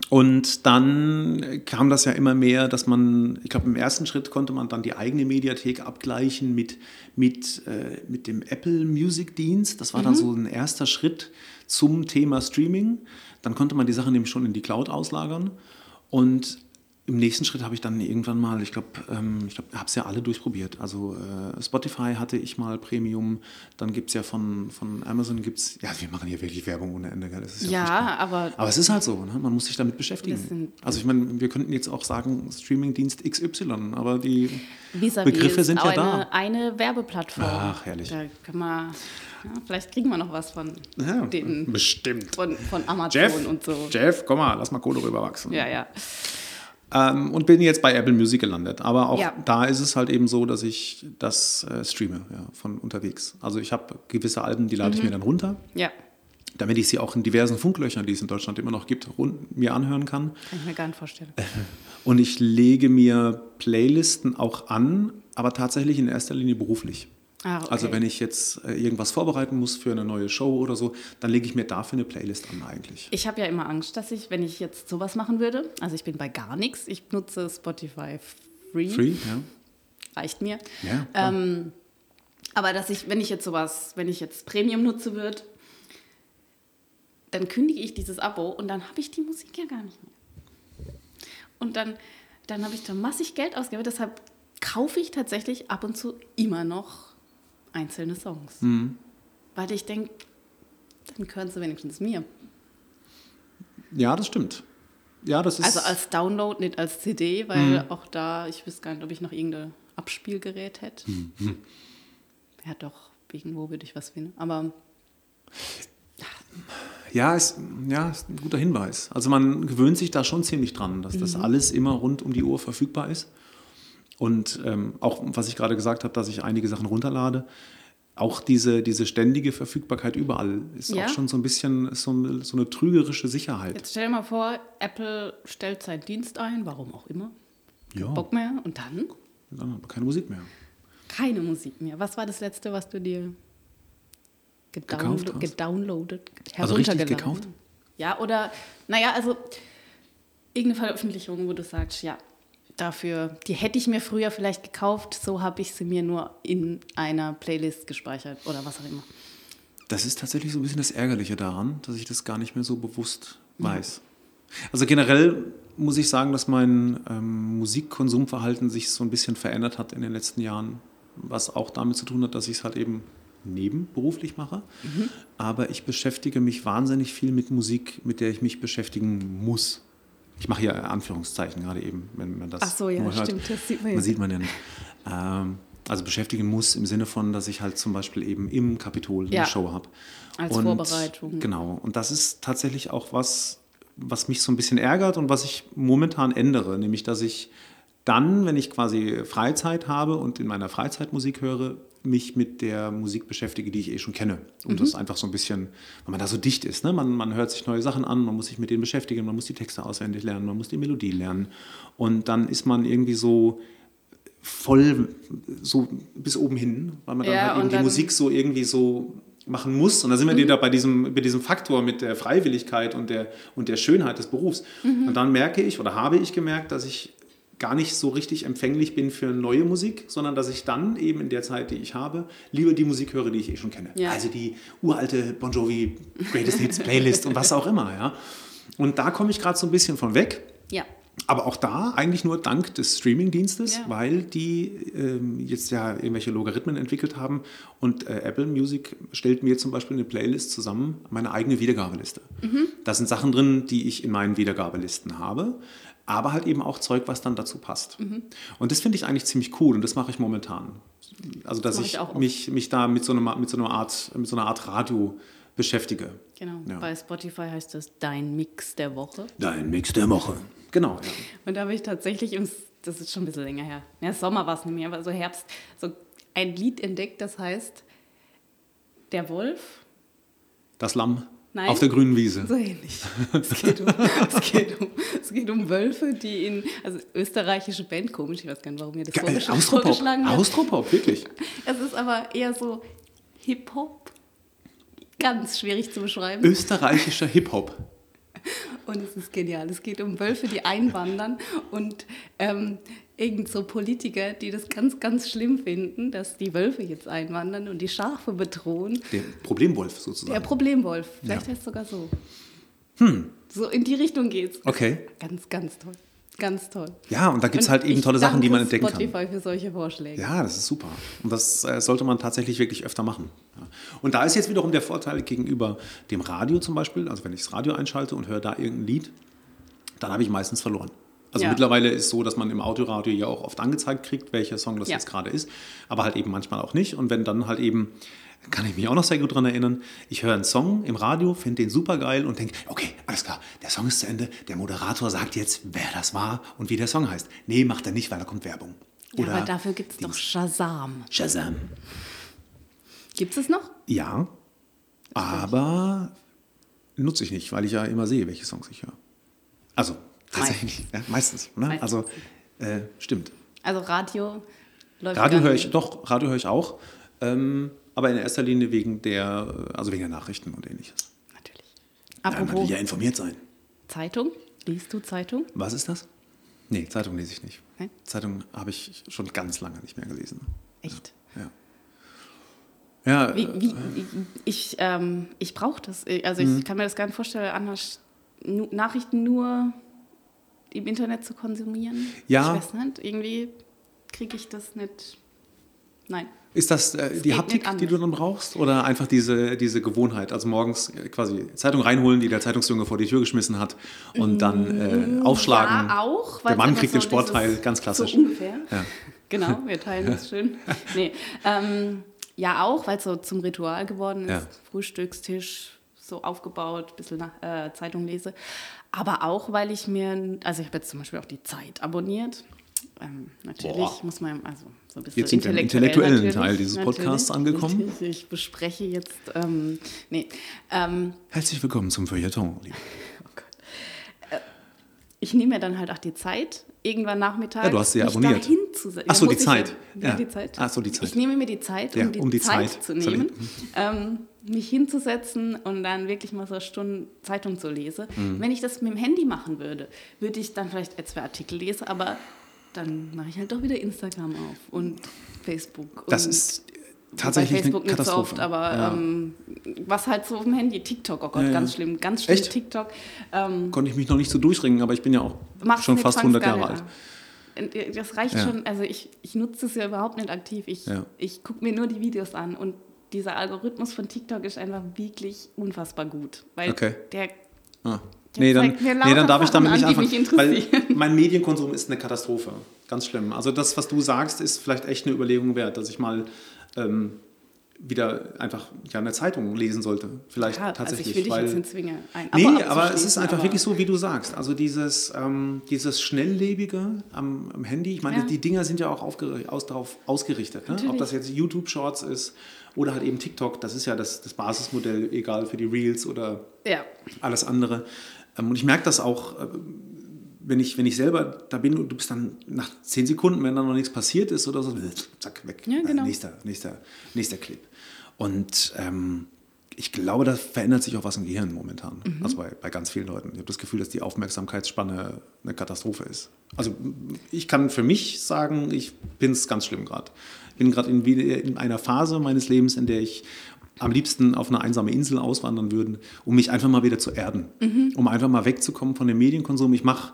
Und dann kam das ja immer mehr, dass man, ich glaube, im ersten Schritt konnte man dann die eigene Mediathek abgleichen mit, mit, äh, mit dem Apple Music Dienst. Das war dann so ein erster Schritt zum Thema Streaming. Dann konnte man die Sachen nämlich schon in die Cloud auslagern. Und im nächsten Schritt habe ich dann irgendwann mal, ich glaube, ähm, ich glaube, habe es ja alle durchprobiert. Also äh, Spotify hatte ich mal Premium, dann gibt es ja von, von Amazon gibt's, ja, wir machen hier wirklich Werbung ohne Ende, gell? Das ist ja. Ja, aber Aber es ist halt so, ne? man muss sich damit Das beschäftigen. sind- Also ich meine, wir könnten jetzt auch sagen Streamingdienst XY, aber die Vis-à-vis Begriffe sind ja eine, eine Werbeplattform. Ach, herrlich. Da kann man, ja, vielleicht kriegen wir noch was von ja, den bestimmt. von, von Amazon Jeff, und so. Jeff, komm mal, lass mal Kohle rüberwachsen. Ja, ja. Ähm, und bin jetzt bei Apple Music gelandet. Aber auch Ja. da ist es halt eben so, dass ich das äh, streame ja, von unterwegs. Also ich habe gewisse Alben, die lade ich Mhm. mir dann runter. Ja. damit ich sie auch in diversen Funklöchern, die es in Deutschland immer noch gibt, mir anhören kann. Kann ich mir gar nicht vorstellen. Und ich lege mir Playlisten auch an, aber tatsächlich in erster Linie beruflich. Ah, okay. Also wenn ich jetzt äh, irgendwas vorbereiten muss für eine neue Show oder so, dann lege ich mir dafür eine Playlist an eigentlich. Ich habe ja immer Angst, dass ich, wenn ich jetzt sowas machen würde, also ich bin bei gar nichts, ich nutze Spotify Free. Free, ja. Reicht mir. Ja. Ähm, aber dass ich, wenn ich jetzt sowas, wenn ich jetzt Premium nutze würde, dann kündige ich dieses Abo und dann habe ich die Musik ja gar nicht mehr. Und dann, dann habe ich da massig Geld ausgegeben. Deshalb kaufe ich tatsächlich ab und zu immer noch einzelne Songs. Mhm. Weil ich denke, dann gehören sie wenigstens mir. ja, das stimmt. Ja, das ist. Also als Download, nicht als CD, weil auch da, ich wüsste gar nicht, ob ich noch irgendein Abspielgerät hätte. Ja, doch, irgendwo würde ich was finden. Aber Ja, ist, ja, ist ein guter Hinweis. Also man gewöhnt sich da schon ziemlich dran, dass das alles immer rund um die Uhr verfügbar ist. Und ähm, auch, was ich gerade gesagt habe, dass ich einige Sachen runterlade, auch diese, diese ständige Verfügbarkeit überall ist Ja. auch schon so ein bisschen so, so eine trügerische Sicherheit. jetzt stell dir mal vor, Apple stellt seinen Dienst ein, warum auch immer. Ja, Bock mehr und dann wir keine Musik mehr. keine Musik mehr. Was war das letzte, was du dir gedownlo Gekauft hast? gedownloadet, Also richtig gekauft? Ja, oder, naja, also irgendeine Veröffentlichung, wo du sagst, ja, dafür, die hätte ich mir früher vielleicht gekauft, so habe ich sie mir nur in einer Playlist gespeichert oder was auch immer. Das ist tatsächlich so ein bisschen das Ärgerliche daran, dass ich das gar nicht mehr so bewusst weiß. Also generell muss ich sagen, dass mein ähm, Musikkonsumverhalten sich so ein bisschen verändert hat in den letzten Jahren, was auch damit zu tun hat, dass ich es halt eben nebenberuflich mache. Aber ich beschäftige mich wahnsinnig viel mit Musik, mit der ich mich beschäftigen muss. Ich mache hier Anführungszeichen gerade eben, wenn man das Ach so, ja, hört. stimmt, das sieht man Man jetzt. sieht man ja nicht. Ähm, also beschäftigen muss im Sinne von, dass ich halt zum Beispiel eben im Kapitol Ja. eine Show habe. Als und, Vorbereitung. Genau. Und das ist tatsächlich auch was, was mich so ein bisschen ärgert und was ich momentan ändere. Nämlich, dass ich dann, wenn ich quasi Freizeit habe und in meiner Freizeit Musik höre, mich mit der Musik beschäftige, die ich eh schon kenne. Und Mhm. das einfach so ein bisschen, weil man da so dicht ist. Ne? Man, man hört sich neue Sachen an, man muss sich mit denen beschäftigen, man muss die Texte auswendig lernen, man muss die Melodie lernen. Und dann ist man irgendwie so voll so bis oben hin, weil man dann Ja, halt eben die Musik so irgendwie so machen muss. Und da sind wir Mhm. wieder bei diesem, bei diesem Faktor mit der Freiwilligkeit und der, und der Schönheit des Berufs. Mhm. Und dann merke ich oder habe ich gemerkt, dass ich gar nicht so richtig empfänglich bin für neue Musik, sondern dass ich dann eben in der Zeit, die ich habe, lieber die Musik höre, die ich eh schon kenne. Ja. Also die uralte Bon Jovi Greatest Hits Playlist und was auch immer. Ja. Und da komme ich gerade so ein bisschen von weg. Ja. Aber auch da eigentlich nur dank des Streaming-Dienstes, Ja. weil die ähm, jetzt ja irgendwelche Logarithmen entwickelt haben und äh, Apple Music stellt mir zum Beispiel eine Playlist zusammen, meine eigene Wiedergabeliste. Da sind Sachen drin, die ich in meinen Wiedergabelisten habe, aber halt eben auch Zeug, was dann dazu passt. Und das finde ich eigentlich ziemlich cool und das mache ich momentan. Also dass mach ich, ich mich, mich da mit so, einer, mit, so einer Art, mit so einer Art Radio beschäftige. Genau. Ja. Bei Spotify heißt das Dein Mix der Woche. Dein Mix der Woche. Genau, ja. Und da habe ich tatsächlich, im, das ist schon ein bisschen länger her, ja, Sommer war es nicht mehr, aber so Herbst, so ein Lied entdeckt, das heißt Der Wolf. Das Lamm Nein. auf der grünen Wiese. So ähnlich. Es geht, um, es, geht um, es geht um Wölfe, die in, also österreichische Band, komisch, ich weiß gar nicht, warum ihr das Geil, vorgesch- Austropop. vorgeschlagen habt. Austropop, wirklich. Es ist aber eher so Hip-Hop. Ganz schwierig zu beschreiben. Österreichischer Hip-Hop. Und es ist genial. Es geht um Wölfe, die einwandern und ähm, irgend so Politiker, die das ganz, ganz schlimm finden, dass die Wölfe jetzt einwandern und die Schafe bedrohen. Der Problemwolf Der sozusagen. Problemwolf. Vielleicht Ja. heißt es sogar so. So in die Richtung geht's. Okay. Ganz, ganz toll. Ganz toll. Ja, und da gibt es halt eben tolle Sachen, die man entdecken kann. Spotify für solche Vorschläge. Ja, das ist super. Und das äh, sollte man tatsächlich wirklich öfter machen. Ja. Und da ist jetzt wiederum der Vorteil gegenüber dem Radio zum Beispiel. Also wenn ich das Radio einschalte und höre da irgendein Lied, dann habe ich meistens verloren. Also Ja. mittlerweile ist so, dass man im Autoradio ja auch oft angezeigt kriegt, welcher Song das Ja. jetzt gerade ist, aber halt eben manchmal auch nicht. Und wenn dann halt eben, kann ich mich auch noch sehr gut daran erinnern, ich höre einen Song im Radio, finde den super geil und denke, okay, alles klar, der Song ist zu Ende, der Moderator sagt jetzt, wer das war und wie der Song heißt. Nee, macht er nicht, weil da kommt Werbung. Ja, aber dafür gibt es doch Shazam. Shazam. Gibt es noch? Ja, aber nutze ich nicht, weil ich ja immer sehe, welche Songs ich höre. Also tatsächlich, ja, meistens. Ne? Meistens. Also äh, stimmt. Also Radio läuft Radio höre ich, doch, Radio höre ich auch. Ähm, aber in erster Linie wegen der, also wegen der Nachrichten und ähnliches. Natürlich. Ja, man will ja informiert sein. Zeitung. Liest du Zeitung? Was ist das? Nee, Zeitung lese ich nicht. Nein? Zeitung habe ich schon ganz lange nicht mehr gelesen. Echt? Ja. Ja, Wie, wie, ich ich, ich brauche das. Also Mhm. ich kann mir das gar nicht vorstellen, anders Nachrichten nur im Internet zu konsumieren. Ja. Ich weiß nicht, irgendwie kriege ich das nicht. Nein. Ist das äh, die Haptik, die du dann brauchst? Oder einfach diese, diese Gewohnheit? Also morgens äh, quasi Zeitung reinholen, die der Zeitungsjunge vor die Tür geschmissen hat und dann äh, aufschlagen. Ja, auch. Der Mann kriegt den so Sportteil, dieses- ganz klassisch. So ungefähr. Ja. Genau, wir teilen das schön. Nee, ähm, ja, auch, weil es so zum Ritual geworden ist. Ja. Frühstückstisch so aufgebaut, ein bisschen nach, äh, Zeitung lese. Aber auch, weil ich mir, also ich habe jetzt zum Beispiel auch die Zeit abonniert. Ähm, natürlich Boah. muss man, also so ein bisschen Jetzt sind wir im intellektuell intellektuellen Teil dieses Podcasts angekommen. Ich bespreche jetzt, ähm, nee, ähm, Herzlich willkommen zum Feuilleton. Liebe. ich nehme mir dann halt auch die Zeit, irgendwann nachmittags. Ja, du hast sie abonniert. dahin zu se- Ach so, die Zeit. Ja, Ja. die Zeit. Ach so, die Zeit. Ich nehme mir die Zeit, um, Ja, die, um die Zeit, Zeit zu nehmen, nehmen. ähm, mich hinzusetzen und dann wirklich mal so eine Stunde Zeitung zu lesen. Mhm. Wenn ich das mit dem Handy machen würde, würde ich dann vielleicht zwei Artikel lesen, aber dann mache ich halt doch wieder Instagram auf und Facebook. Das und ist bei tatsächlich Facebook eine nicht so Katastrophe. oft, aber Ja. ähm, was halt so auf dem Handy, TikTok, oh Gott, Ja, ja. ganz schlimm, ganz schlimm Echt? TikTok. Ähm, Konnte ich mich noch nicht so durchringen, aber ich bin ja auch schon fast fang's 100 gar Jahre alt. Das reicht Ja. schon, also ich, ich nutze es ja überhaupt nicht aktiv. Ich, Ja. ich gucke mir nur die Videos an und dieser Algorithmus von TikTok ist einfach wirklich unfassbar gut. Weil Okay. der, Ah. Nee, dann, nee, dann darf ich damit nicht an, anfangen. weil mein Medienkonsum ist eine Katastrophe. Ganz schlimm. Also das, was du sagst, ist vielleicht echt eine Überlegung wert, dass ich mal ähm, wieder einfach ja, eine Zeitung lesen sollte. Vielleicht ja, also tatsächlich. ich will dich weil, jetzt nicht zwingen. Ein Nee, aber es ist einfach wirklich so, wie du sagst. Also dieses, ähm, dieses Schnelllebige am, am Handy. Ich meine, Ja. die Dinger sind ja auch aus, darauf ausgerichtet. Ne? Ob das jetzt YouTube-Shorts ist oder halt eben TikTok. Das ist ja das, das Basismodell, egal für die Reels oder Ja, alles andere. Ähm, Und ich merke das auch, äh, wenn ich, wenn ich selber da bin und du bist dann nach zehn Sekunden, wenn da noch nichts passiert ist oder so, zack, weg. Ja, genau. Äh, Nächster, nächster, nächster Clip. Und ähm, ich glaube, da verändert sich auch was im Gehirn momentan. Mhm. Also bei, bei ganz vielen Leuten. Ich habe das Gefühl, dass die Aufmerksamkeitsspanne eine Katastrophe ist. Also ich kann für mich sagen, ich bin es ganz schlimm gerade. Ich bin gerade in, in einer Phase meines Lebens, in der ich am liebsten auf eine einsame Insel auswandern würde, um mich einfach mal wieder zu erden. Mhm. Um einfach mal wegzukommen von dem Medienkonsum. Ich mache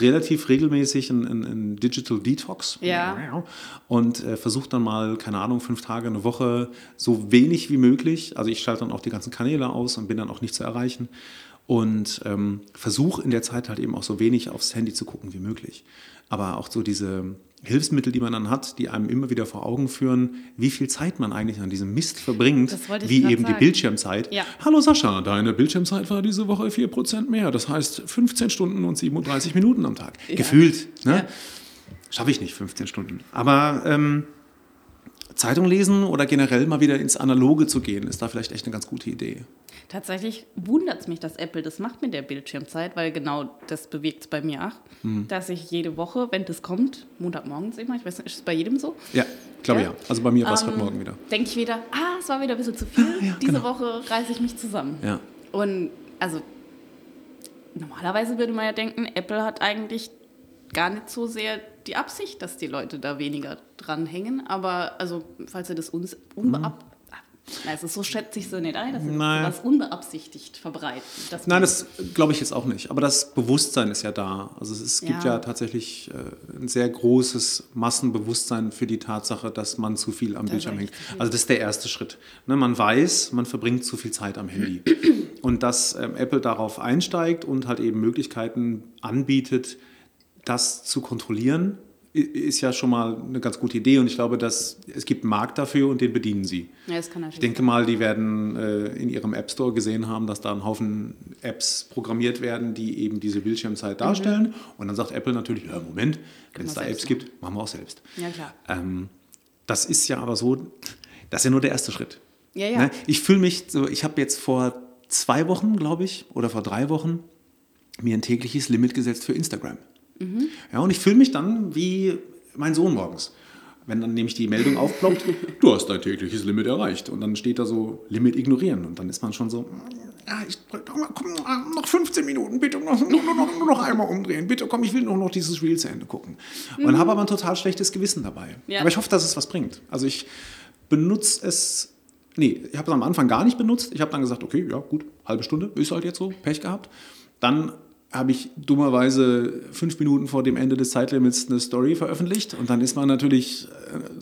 relativ regelmäßig einen, einen, einen Digital Detox Ja. und äh, versuche dann mal, keine Ahnung, fünf Tage, eine Woche, so wenig wie möglich. Also ich schalte dann auch die ganzen Kanäle aus und bin dann auch nicht zu erreichen. Und ähm, versuche in der Zeit halt eben auch so wenig aufs Handy zu gucken wie möglich. Aber auch so diese Hilfsmittel, die man dann hat, die einem immer wieder vor Augen führen, wie viel Zeit man eigentlich an diesem Mist verbringt, wie eben die sagen. Bildschirmzeit. Ja. Hallo Sascha, deine Bildschirmzeit war diese Woche 4% mehr. Das heißt 15 Stunden und 37 Minuten am Tag. Ja. Gefühlt. Ne? Ja. Schaffe ich nicht, 15 Stunden. Aber ähm, Zeitung lesen oder generell mal wieder ins Analoge zu gehen, ist da vielleicht echt eine ganz gute Idee. Tatsächlich wundert es mich, dass Apple das macht mit der Bildschirmzeit, weil genau das bewirkt es bei mir auch, Hm. dass ich jede Woche, wenn das kommt, Montagmorgens immer, ich weiß nicht, ist es bei jedem so? Ja, glaube Ja? ja. Also bei mir war es Ähm, heute Morgen wieder. Denke ich wieder, ah, es war wieder ein bisschen zu viel. ja, Diese genau. Woche reiße ich mich zusammen. Ja. Und also normalerweise würde man ja denken, Apple hat eigentlich gar nicht so sehr die Absicht, dass die Leute da weniger dranhängen. Aber also, falls ihr das uns unbeab also so schätze ich so nicht ein, dass sie. Nein. das unbeabsichtigt verbreiten. Nein, das glaube ich jetzt auch nicht. Aber das Bewusstsein ist ja da. Also es, es gibt Ja. ja tatsächlich äh, ein sehr großes Massenbewusstsein für die Tatsache, dass man zu viel am Bildschirm hängt. Also das ist der erste Schritt. Ne, man weiß, man verbringt zu viel Zeit am Handy. Und dass ähm, Apple darauf einsteigt und halt eben Möglichkeiten anbietet, das zu kontrollieren, ist ja schon mal eine ganz gute Idee. Und ich glaube, dass es gibt einen Markt dafür und den bedienen sie. ja, das kann natürlich Ich denke mal, die werden äh, in ihrem App Store gesehen haben, dass da ein Haufen Apps programmiert werden, die eben diese Bildschirmzeit darstellen. Und dann sagt Apple natürlich, ja, Moment, wenn es da Apps gibt, machen wir auch selbst. Ja, klar. Ähm, das ist ja aber so, das ist ja nur der erste Schritt. Ja, ja. Ne? Ich fühle mich so, ich habe jetzt vor zwei Wochen, glaube ich, oder vor drei Wochen mir ein tägliches Limit gesetzt für Instagram. Mhm. Ja, und ich fühle mich dann wie mein Sohn morgens. Wenn dann nämlich die Meldung aufploppt, du hast dein tägliches Limit erreicht. Und dann steht da so Limit ignorieren. Und dann ist man schon so, ja, ich komm, noch 15 Minuten, bitte noch, nur, noch, nur noch einmal umdrehen. Bitte komm, ich will nur noch dieses Reel zu Ende gucken. Und mhm. habe aber ein total schlechtes Gewissen dabei. Ja. Aber ich hoffe, dass es was bringt. Also ich benutze es Nee, ich habe es am Anfang gar nicht benutzt. Ich habe dann gesagt, okay, ja gut, halbe Stunde, ist halt jetzt so, Pech gehabt. Dann habe ich dummerweise fünf Minuten vor dem Ende des Zeitlimits eine Story veröffentlicht und dann ist man natürlich,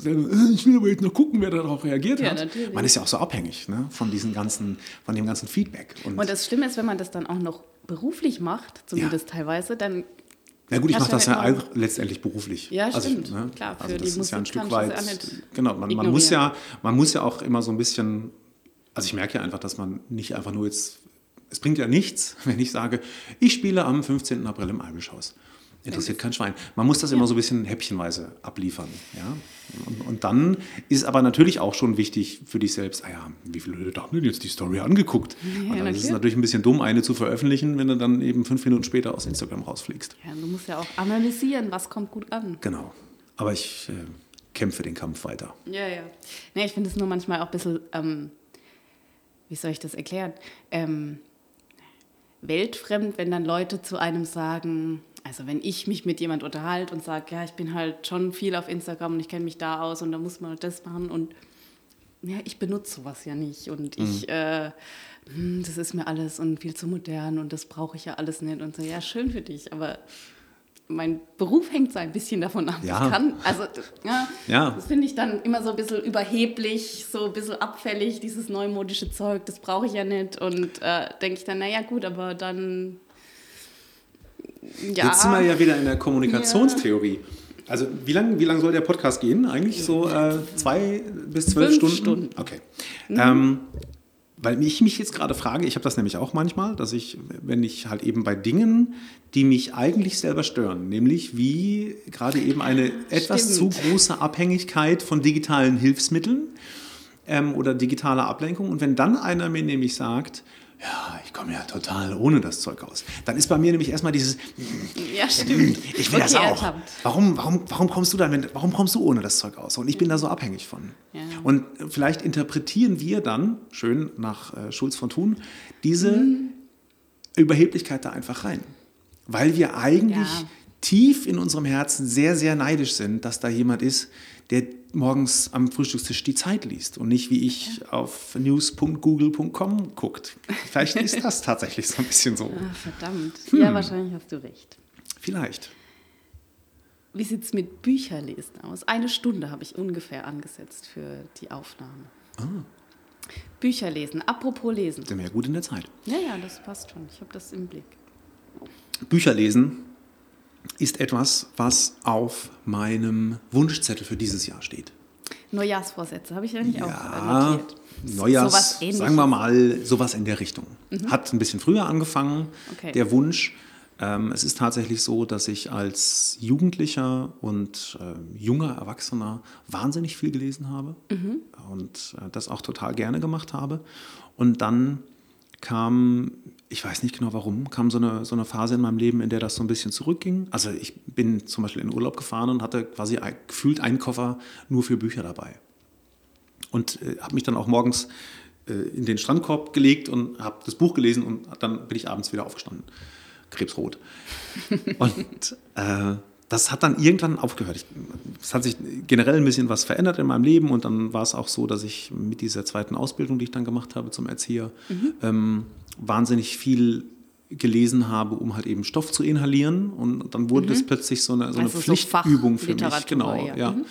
äh, ich will aber jetzt noch gucken, wer darauf reagiert ja, hat. Natürlich. Man ist ja auch so abhängig ne, von diesem ganzen, von dem ganzen Feedback. Und, und das Schlimme ist, wenn man das dann auch noch beruflich macht, zumindest ja. teilweise, dann ja gut, ich mache das ja letztendlich beruflich. Ja, also stimmt. Ne? Klar, für also das die ist Musik ja ein Stück weit. Genau, man, man, muss ja, man muss ja auch immer so ein bisschen. Also ich merke ja einfach, dass man nicht einfach nur jetzt es bringt ja nichts, wenn ich sage, ich spiele am 15. April im Irish Interessiert kein Schwein. Man muss das ja. immer so ein bisschen häppchenweise abliefern. Ja? Und, und, dann ist aber natürlich auch schon wichtig für dich selbst, ah ja, wie viele Leute haben denn jetzt die Story angeguckt? Ja, und dann ist es natürlich ein bisschen dumm, eine zu veröffentlichen, wenn du dann eben fünf Minuten später aus Instagram rausfliegst. Ja, du musst ja auch analysieren, was kommt gut an. Genau. Aber ich äh, kämpfe den Kampf weiter. Ja, ja. Nee, ich finde es nur manchmal auch ein bisschen, ähm, wie soll ich das erklären? Ähm, weltfremd, wenn dann Leute zu einem sagen, also wenn ich mich mit jemand unterhalte und sage, ja, ich bin halt schon viel auf Instagram und ich kenne mich da aus und da muss man das machen und ja, ich benutze sowas ja nicht und mhm. ich, äh, hm, das ist mir alles und viel zu modern und das brauche ich ja alles nicht und so, ja, schön für dich, aber mein Beruf hängt so ein bisschen davon ab. Ja. Ich kann, also ja, ja. das finde ich dann immer so ein bisschen überheblich, so ein bisschen abfällig, dieses neumodische Zeug, das brauche ich ja nicht. Und äh, denke ich dann, naja gut, aber dann. Ja. Jetzt sind wir ja wieder in der Kommunikationstheorie. Ja. Also wie lange wie lang soll der Podcast gehen? Eigentlich so äh, zwei bis zwölf Stunden? Stunden? Okay. Mhm. Ähm, weil ich mich jetzt gerade frage, ich habe das nämlich auch manchmal, dass ich, wenn ich halt eben bei Dingen, die mich eigentlich selber stören, nämlich wie gerade eben eine etwas Stimmt. zu große Abhängigkeit von digitalen Hilfsmitteln ähm, oder digitaler Ablenkung. Und wenn dann einer mir nämlich sagt, ja, ich komme ja total ohne das Zeug aus. Dann ist bei mir nämlich erstmal dieses, ja, stimmt. ich will okay, das auch. Warum, warum, warum kommst du dann, wenn, warum kommst du ohne das Zeug aus? Und ich bin da so abhängig von. Ja. Und vielleicht interpretieren wir dann, schön nach äh, Schulz von Thun, diese mhm. Überheblichkeit da einfach rein. Weil wir eigentlich ja. tief in unserem Herzen sehr, sehr neidisch sind, dass da jemand ist, der morgens am Frühstückstisch die Zeit liest und nicht wie ich ja. auf news.google.com guckt. Vielleicht ist das tatsächlich so ein bisschen so. Ach, verdammt. Hm. Ja, wahrscheinlich hast du recht. Vielleicht. Wie sieht es mit Bücherlesen aus? Eine Stunde habe ich ungefähr angesetzt für die Aufnahme. Ah. Bücher lesen. Apropos lesen. Sind wir ja gut in der Zeit. Ja, ja, das passt schon. Ich habe das im Blick. Bücher lesen ist etwas, was auf meinem Wunschzettel für dieses Jahr steht. Neujahrsvorsätze habe ich eigentlich ja, auch notiert. Neujahrs, so sagen wir mal, sowas in der Richtung. Mhm. Hat ein bisschen früher angefangen, okay. der Wunsch. Ähm, es ist tatsächlich so, dass ich als Jugendlicher und äh, junger Erwachsener wahnsinnig viel gelesen habe mhm. und äh, das auch total gerne gemacht habe. Und dann kam, ich weiß nicht genau warum, kam so eine, so eine Phase in meinem Leben, in der das so ein bisschen zurückging. Also ich bin zum Beispiel in Urlaub gefahren und hatte quasi gefühlt einen Koffer nur für Bücher dabei. Und äh, habe mich dann auch morgens äh, in den Strandkorb gelegt und habe das Buch gelesen und dann bin ich abends wieder aufgestanden. Krebsrot. und äh, das hat dann irgendwann aufgehört. es hat sich generell ein bisschen was verändert in meinem Leben und dann war es auch so, dass ich mit dieser zweiten Ausbildung, die ich dann gemacht habe zum Erzieher, mhm. ähm, wahnsinnig viel gelesen habe, um halt eben Stoff zu inhalieren und dann wurde mhm. das plötzlich so eine, so eine also Pflichtübung so für mich. Genau, ja. ja. Mhm.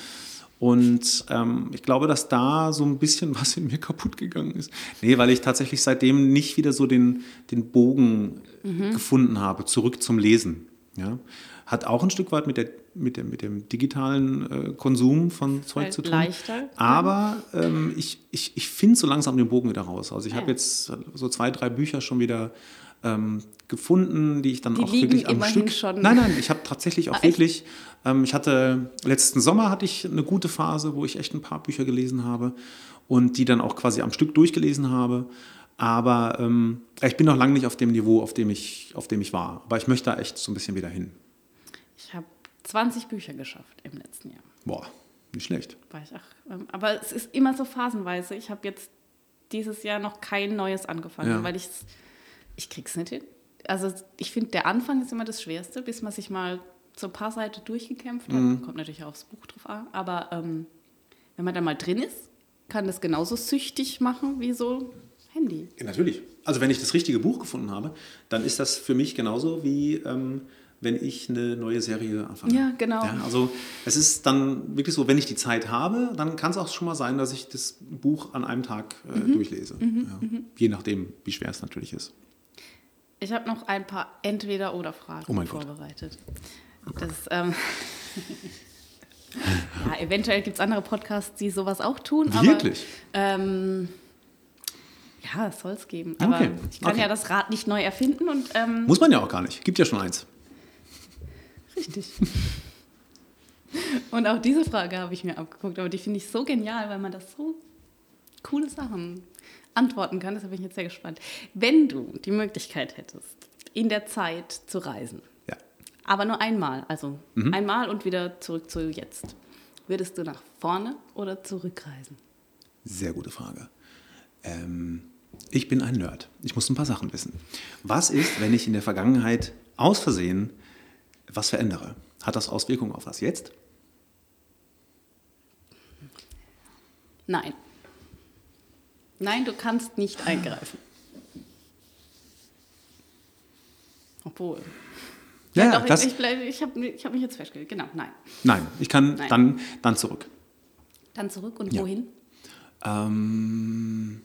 Und ähm, ich glaube, dass da so ein bisschen was in mir kaputt gegangen ist. Nee, weil ich tatsächlich seitdem nicht wieder so den, den Bogen mhm. gefunden habe, zurück zum Lesen. Ja? Hat auch ein Stück weit mit, der, mit, dem, mit dem digitalen äh, Konsum von Zeug halt zu tun. Leichter. Aber ähm, ich, ich, ich finde so langsam den Bogen wieder raus. Also ich ja. habe jetzt so zwei, drei Bücher schon wieder ähm, gefunden, die ich dann die auch wirklich am Stück. Schon. Nein, nein, ich habe tatsächlich auch ah, wirklich. Ähm, ich hatte letzten Sommer hatte ich eine gute Phase, wo ich echt ein paar Bücher gelesen habe und die dann auch quasi am Stück durchgelesen habe. Aber ähm, ich bin noch lange nicht auf dem Niveau, auf dem, ich, auf dem ich war. Aber ich möchte da echt so ein bisschen wieder hin. Ich habe 20 Bücher geschafft im letzten Jahr. Boah, nicht schlecht. War ich, ähm, aber es ist immer so phasenweise. Ich habe jetzt dieses Jahr noch kein neues angefangen, Ja. weil ich ich krieg's nicht hin. Also ich finde, der Anfang ist immer das Schwerste, bis man sich mal so ein paar Seiten durchgekämpft hat. Mhm. Kommt natürlich auch aufs Buch drauf an. Aber ähm, wenn man da mal drin ist, kann das genauso süchtig machen wie so Handy. Ja, natürlich. Also wenn ich das richtige Buch gefunden habe, dann ist das für mich genauso wie ähm, wenn ich eine neue Serie anfange. Ja, genau. Ja, also es ist dann wirklich so, wenn ich die Zeit habe, dann kann es auch schon mal sein, dass ich das Buch an einem Tag äh, Mhm. durchlese. ja. Je nachdem, wie schwer es natürlich ist. Ich habe noch ein paar Entweder-Oder-Fragen Oh Gott. vorbereitet. Das, ähm, ja, eventuell gibt es andere Podcasts, die sowas auch tun. Wirklich? Aber, ähm, ja, es soll es geben. Aber Okay, ich kann okay. ja das Rad nicht neu erfinden und ähm, Muss man ja auch gar nicht. Gibt ja schon eins. Richtig. und auch diese Frage habe ich mir abgeguckt, aber die finde ich so genial, weil man das so coole Sachen antworten kann. Deshalb bin ich jetzt sehr gespannt. Wenn du die Möglichkeit hättest, in der Zeit zu reisen, Ja. Aber nur einmal, also Mhm. einmal und wieder zurück zu jetzt. Würdest du nach vorne oder zurückreisen? Sehr gute Frage. Ähm, ich bin ein Nerd. Ich muss ein paar Sachen wissen. Was ist, wenn ich in der Vergangenheit aus Versehen was verändere? Hat das Auswirkungen auf was jetzt? Nein. Nein, du kannst nicht eingreifen. Obwohl. Ja, doch, das, ich, ich, ich habe ich hab mich jetzt festgelegt. Genau, nein. nein, ich kann Nein. Dann, dann zurück. Dann zurück und Ja. wohin? Ähm,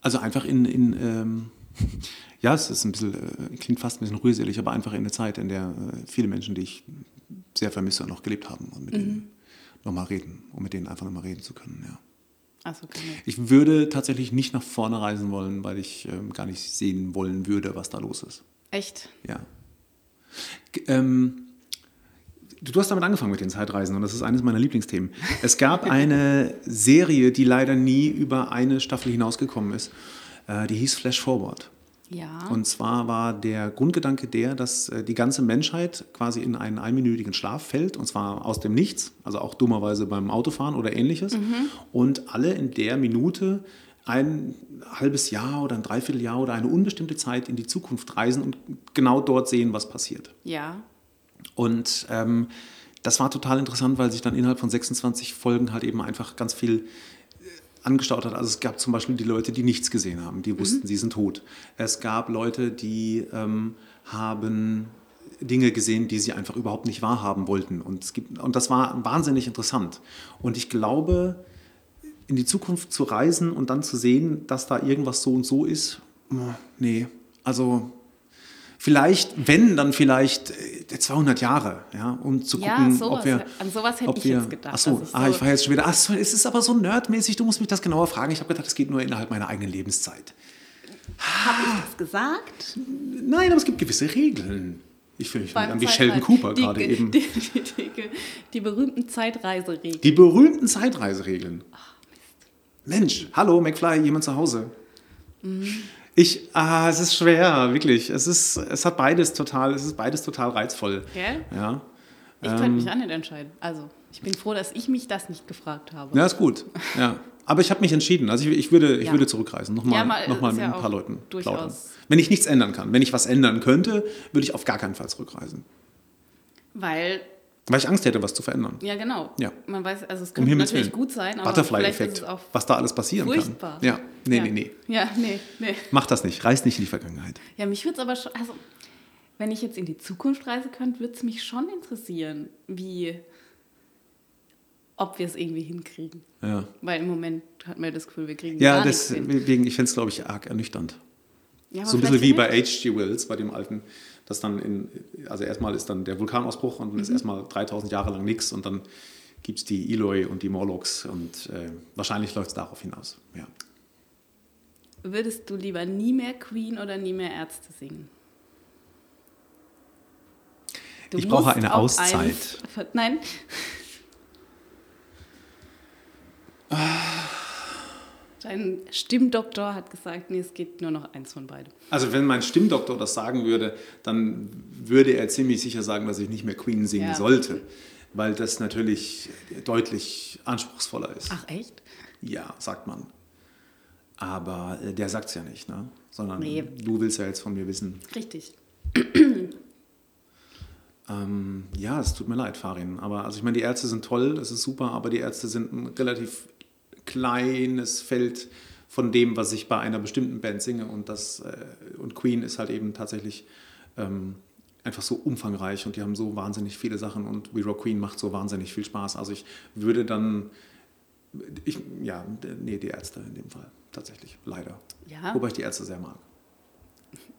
also einfach in, in ähm, ja, es ist ein bisschen, äh, klingt fast ein bisschen rührselig, aber einfach in eine Zeit, in der äh, viele Menschen, die ich sehr vermisse, noch gelebt haben und mit denen nochmal reden, um mit denen einfach nochmal reden zu können, ja. Keine. Ich würde tatsächlich nicht nach vorne reisen wollen, weil ich ähm, gar nicht sehen wollen würde, was da los ist. Echt? Ja. Ähm, du, du hast damit angefangen mit den Zeitreisen und das ist eines meiner Lieblingsthemen. Es gab eine Serie, die leider nie über eine Staffel hinausgekommen ist. Äh, die hieß Flash Forward. Ja. Und zwar war der Grundgedanke der, dass äh, die ganze Menschheit quasi in einen einminütigen Schlaf fällt, und zwar aus dem Nichts, also auch dummerweise beim Autofahren oder ähnliches. Und alle in der Minute ein halbes Jahr oder ein Dreivierteljahr oder eine unbestimmte Zeit in die Zukunft reisen und genau dort sehen, was passiert. ja. Und ähm, das war total interessant, weil sich dann innerhalb von 26 Folgen halt eben einfach ganz viel angestaut hat. Also es gab zum Beispiel die Leute, die nichts gesehen haben, die wussten, sie sind tot. Es gab Leute, die ähm, haben Dinge gesehen, die sie einfach überhaupt nicht wahrhaben wollten. Und, es gibt, und das war wahnsinnig interessant. Und ich glaube, in die Zukunft zu reisen und dann zu sehen, dass da irgendwas so und so ist, oh, nee, also vielleicht, wenn, dann vielleicht äh, 200 Jahre, ja, um zu Ja, gucken, sowas. ob wir... An sowas hätte ob ich wir, jetzt gedacht, Ach so, dass ich ah, so- ich war jetzt schon wieder, ach so, es ist aber so nerdmäßig, du musst mich das genauer fragen. Ich habe gedacht, es geht nur innerhalb meiner eigenen Lebenszeit. Habe ich das gesagt? Nein, aber es gibt gewisse Regeln. Ich fühle mich an wie Sheldon Cooper die, gerade die, eben. Die, die, die, die berühmten Zeitreiseregeln. Die berühmten Zeitreiseregeln. Mensch, hallo, McFly, jemand zu Hause? Ich, ah, es ist schwer, wirklich. Es ist, es hat beides total, es ist beides total reizvoll. Gell? Ja. Ich könnte mich auch nicht entscheiden. Also, ich bin froh, dass ich mich das nicht gefragt habe. Ja, ist gut. Ja. Aber ich habe mich entschieden. Also ich, ich, würde, ich Ja. würde zurückreisen. Nochmal Ja, mal- noch mal ist mit ja ein paar Leuten durchaus- plaudern. Wenn ich nichts ändern kann. Wenn ich was ändern könnte, würde ich auf gar keinen Fall zurückreisen. Weil, Weil ich Angst hätte, was zu verändern. ja genau. Ja. Man weiß, also es Um könnte Himmels natürlich Willen. gut sein, aber Butterfly-Effekt. Was da alles passieren furchtbar. kann. Ja. Nee, ja. nee, nee. Ja, nee, nee. Mach das nicht. Reis nicht in die Vergangenheit. Ja, mich würde es aber schon, also wenn ich jetzt in die Zukunft reisen könnte, würde es mich schon interessieren, wie, ob wir es irgendwie hinkriegen. Ja. Weil im Moment hat man das Gefühl, wir kriegen Ja, gar nichts hin. deswegen, ich fände es, glaube ich, arg ernüchternd. Ja, aber so ein bisschen wie bei H.G. Wells, bei dem alten, das dann in, also erstmal ist dann der Vulkanausbruch und dann Mhm. ist erstmal 3000 Jahre lang nichts und dann gibt es die Eloi und die Morlocks und äh, wahrscheinlich läuft es darauf hinaus. Ja. Würdest du lieber nie mehr Queen oder nie mehr Ärzte singen? Du Ich brauche eine Auszeit. eins- Nein, Dein Stimmdoktor hat gesagt, nee, es geht nur noch eins von beiden. Also wenn mein Stimmdoktor das sagen würde, dann würde er ziemlich sicher sagen, dass ich nicht mehr Queen singen Ja. sollte, weil das natürlich deutlich anspruchsvoller ist. Ach, echt? Ja, sagt man. Aber äh, der sagt es ja nicht, ne? sondern Nee. du willst ja jetzt von mir wissen. Richtig. Ähm, ja, es tut mir leid, Farin. Aber also ich meine, die Ärzte sind toll, das ist super, aber die Ärzte sind ein relativ kleines Feld von dem, was ich bei einer bestimmten Band singe. Und, das, äh, und Queen ist halt eben tatsächlich ähm, einfach so umfangreich und die haben so wahnsinnig viele Sachen und We Rock Queen macht so wahnsinnig viel Spaß. Also ich würde dann, ich, ja, nee, die Ärzte in dem Fall tatsächlich, leider. Ja. Wobei ich die Ärzte sehr mag.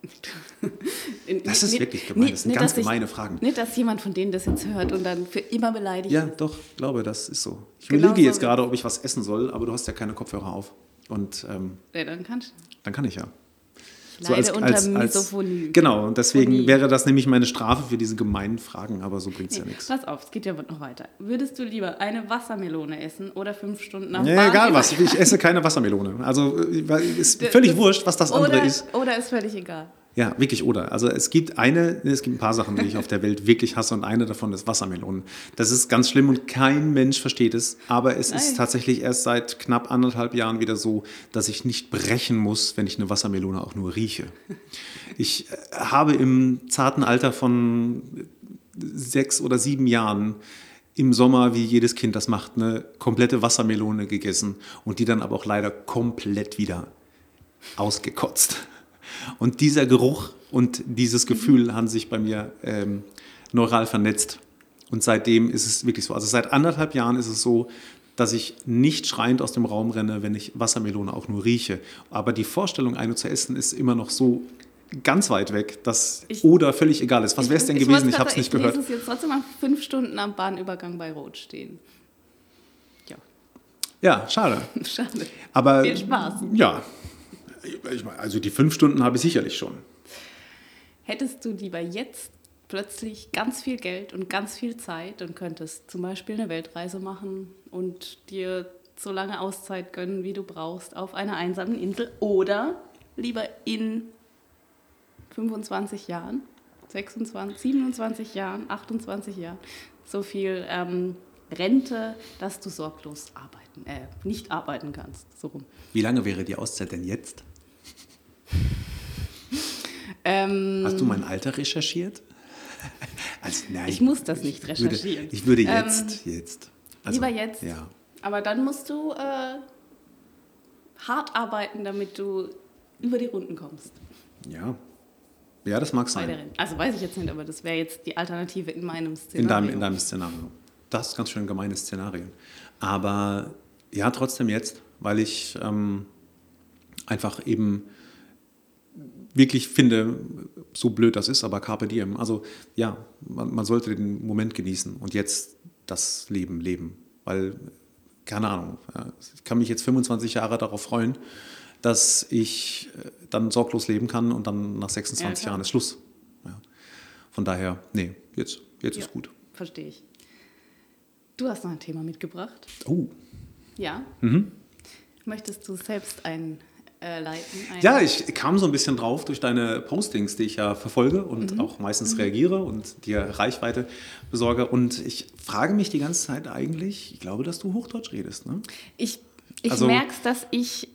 Das ist wirklich gemein, das sind nicht, ganz dass ich- gemeine Fragen. Nicht, dass jemand von denen das jetzt hört und dann für immer beleidigt Ja, ist. doch, glaube, das ist so. Ich Genau überlege so jetzt gerade, ob ich was essen soll, aber du hast ja keine Kopfhörer auf. Und ähm, Ja, dann kannst dann kann ich ja. Ich leider unter Misophonie. genau, und deswegen Phonie. wäre das nämlich meine Strafe für diese gemeinen Fragen, aber so bringt es ja nichts. Pass auf, es geht ja noch weiter. Würdest du lieber eine Wassermelone essen oder fünf Stunden am Ja, Bahn egal was, ich esse keine Wassermelone. Also äh, ist völlig das- wurscht, was das andere oder, ist. Oder ist völlig egal. Ja, wirklich oder. Also es gibt eine, es gibt ein paar Sachen, die ich auf der Welt wirklich hasse und eine davon ist Wassermelonen. Das ist ganz schlimm und kein Mensch versteht es. Aber es ist Nein. tatsächlich erst seit knapp anderthalb Jahren wieder so, dass ich nicht brechen muss, wenn ich eine Wassermelone auch nur rieche. Ich äh, habe im zarten Alter von sechs oder sieben Jahren im Sommer, wie jedes Kind das macht, eine komplette Wassermelone gegessen und die dann aber auch leider komplett wieder ausgekotzt. Und dieser Geruch und dieses Gefühl haben sich bei mir ähm, neural vernetzt. Und seitdem ist es wirklich so. Also seit anderthalb Jahren ist es so, dass ich nicht schreiend aus dem Raum renne, wenn ich Wassermelone auch nur rieche. Aber die Vorstellung, eine zu essen, ist immer noch so ganz weit weg, dass Ich- oder völlig egal ist. Was wäre es denn gewesen? wollte Ich habe es nicht sagen, gehört. Ich jetzt trotzdem mal fünf Stunden am Bahnübergang bei Rot stehen. Ja, Ja, schade. schade. Aber Viel Spaß. Ja, ich also die fünf Stunden habe ich sicherlich schon. Hättest du lieber jetzt plötzlich ganz viel Geld und ganz viel Zeit und könntest zum Beispiel eine Weltreise machen und dir so lange Auszeit gönnen, wie du brauchst, auf einer einsamen Insel oder lieber in 25 Jahren, 26, 27 Jahren, 28 Jahren so viel ähm, Rente, dass du sorglos arbeiten, äh, nicht arbeiten kannst. So rum. Wie lange wäre die Auszeit denn jetzt? Ähm, Hast du mein Alter recherchiert? Also, nein, Ich muss das nicht ich recherchieren. Würde, ich würde jetzt, jetzt. Also, lieber jetzt. Ja. Aber dann musst du äh, hart arbeiten, damit du über die Runden kommst. Ja. Ja, das mag sein. Also weiß ich jetzt nicht, aber das wäre jetzt die Alternative in meinem Szenario. In deinem, in deinem Szenario. Das ist ganz schön gemeine Szenarien. Aber ja, trotzdem jetzt, weil ich ähm, einfach eben wirklich finde, so blöd das ist, aber Carpe Diem. Also ja, man, man sollte den Moment genießen und jetzt das Leben leben. Weil, keine Ahnung, ja, ich kann mich jetzt 25 Jahre darauf freuen, dass ich äh, dann sorglos leben kann und dann nach 26 klar. Jahren ist Schluss. Ja. Von daher, nee, jetzt, jetzt Ja, ist gut. Verstehe ich. Du hast noch ein Thema mitgebracht. Oh. Ja. Mhm. Möchtest du selbst ein leiten? Ein Ja, ich kam so ein bisschen drauf durch deine Postings, die ich ja verfolge und auch meistens reagiere und dir Reichweite besorge. Und ich frage mich die ganze Zeit eigentlich, ich glaube, dass du Hochdeutsch redest, ne? Ich, ich Also- merke dass ich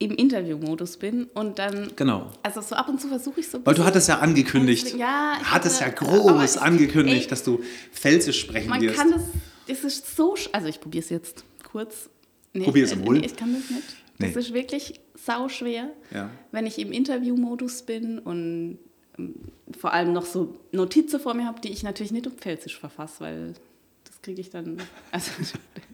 im Interviewmodus bin und dann. Genau. Also so ab und zu versuche ich so. Weil du hattest ja angekündigt, Ja, ich hattest ja hatte- groß aber ich- angekündigt, ey, dass du Pfälzisch sprechen Man wirst. kann das, es ist so, also ich probiere es jetzt kurz. Nee, Probier es äh, wohl. nee, Ich kann das nicht. Nee. Das ist wirklich sauschwer, Ja. wenn ich im Interviewmodus bin und ähm, vor allem noch so Notizen vor mir habe, die ich natürlich nicht auf Pfälzisch verfasse, weil das kriege ich dann, also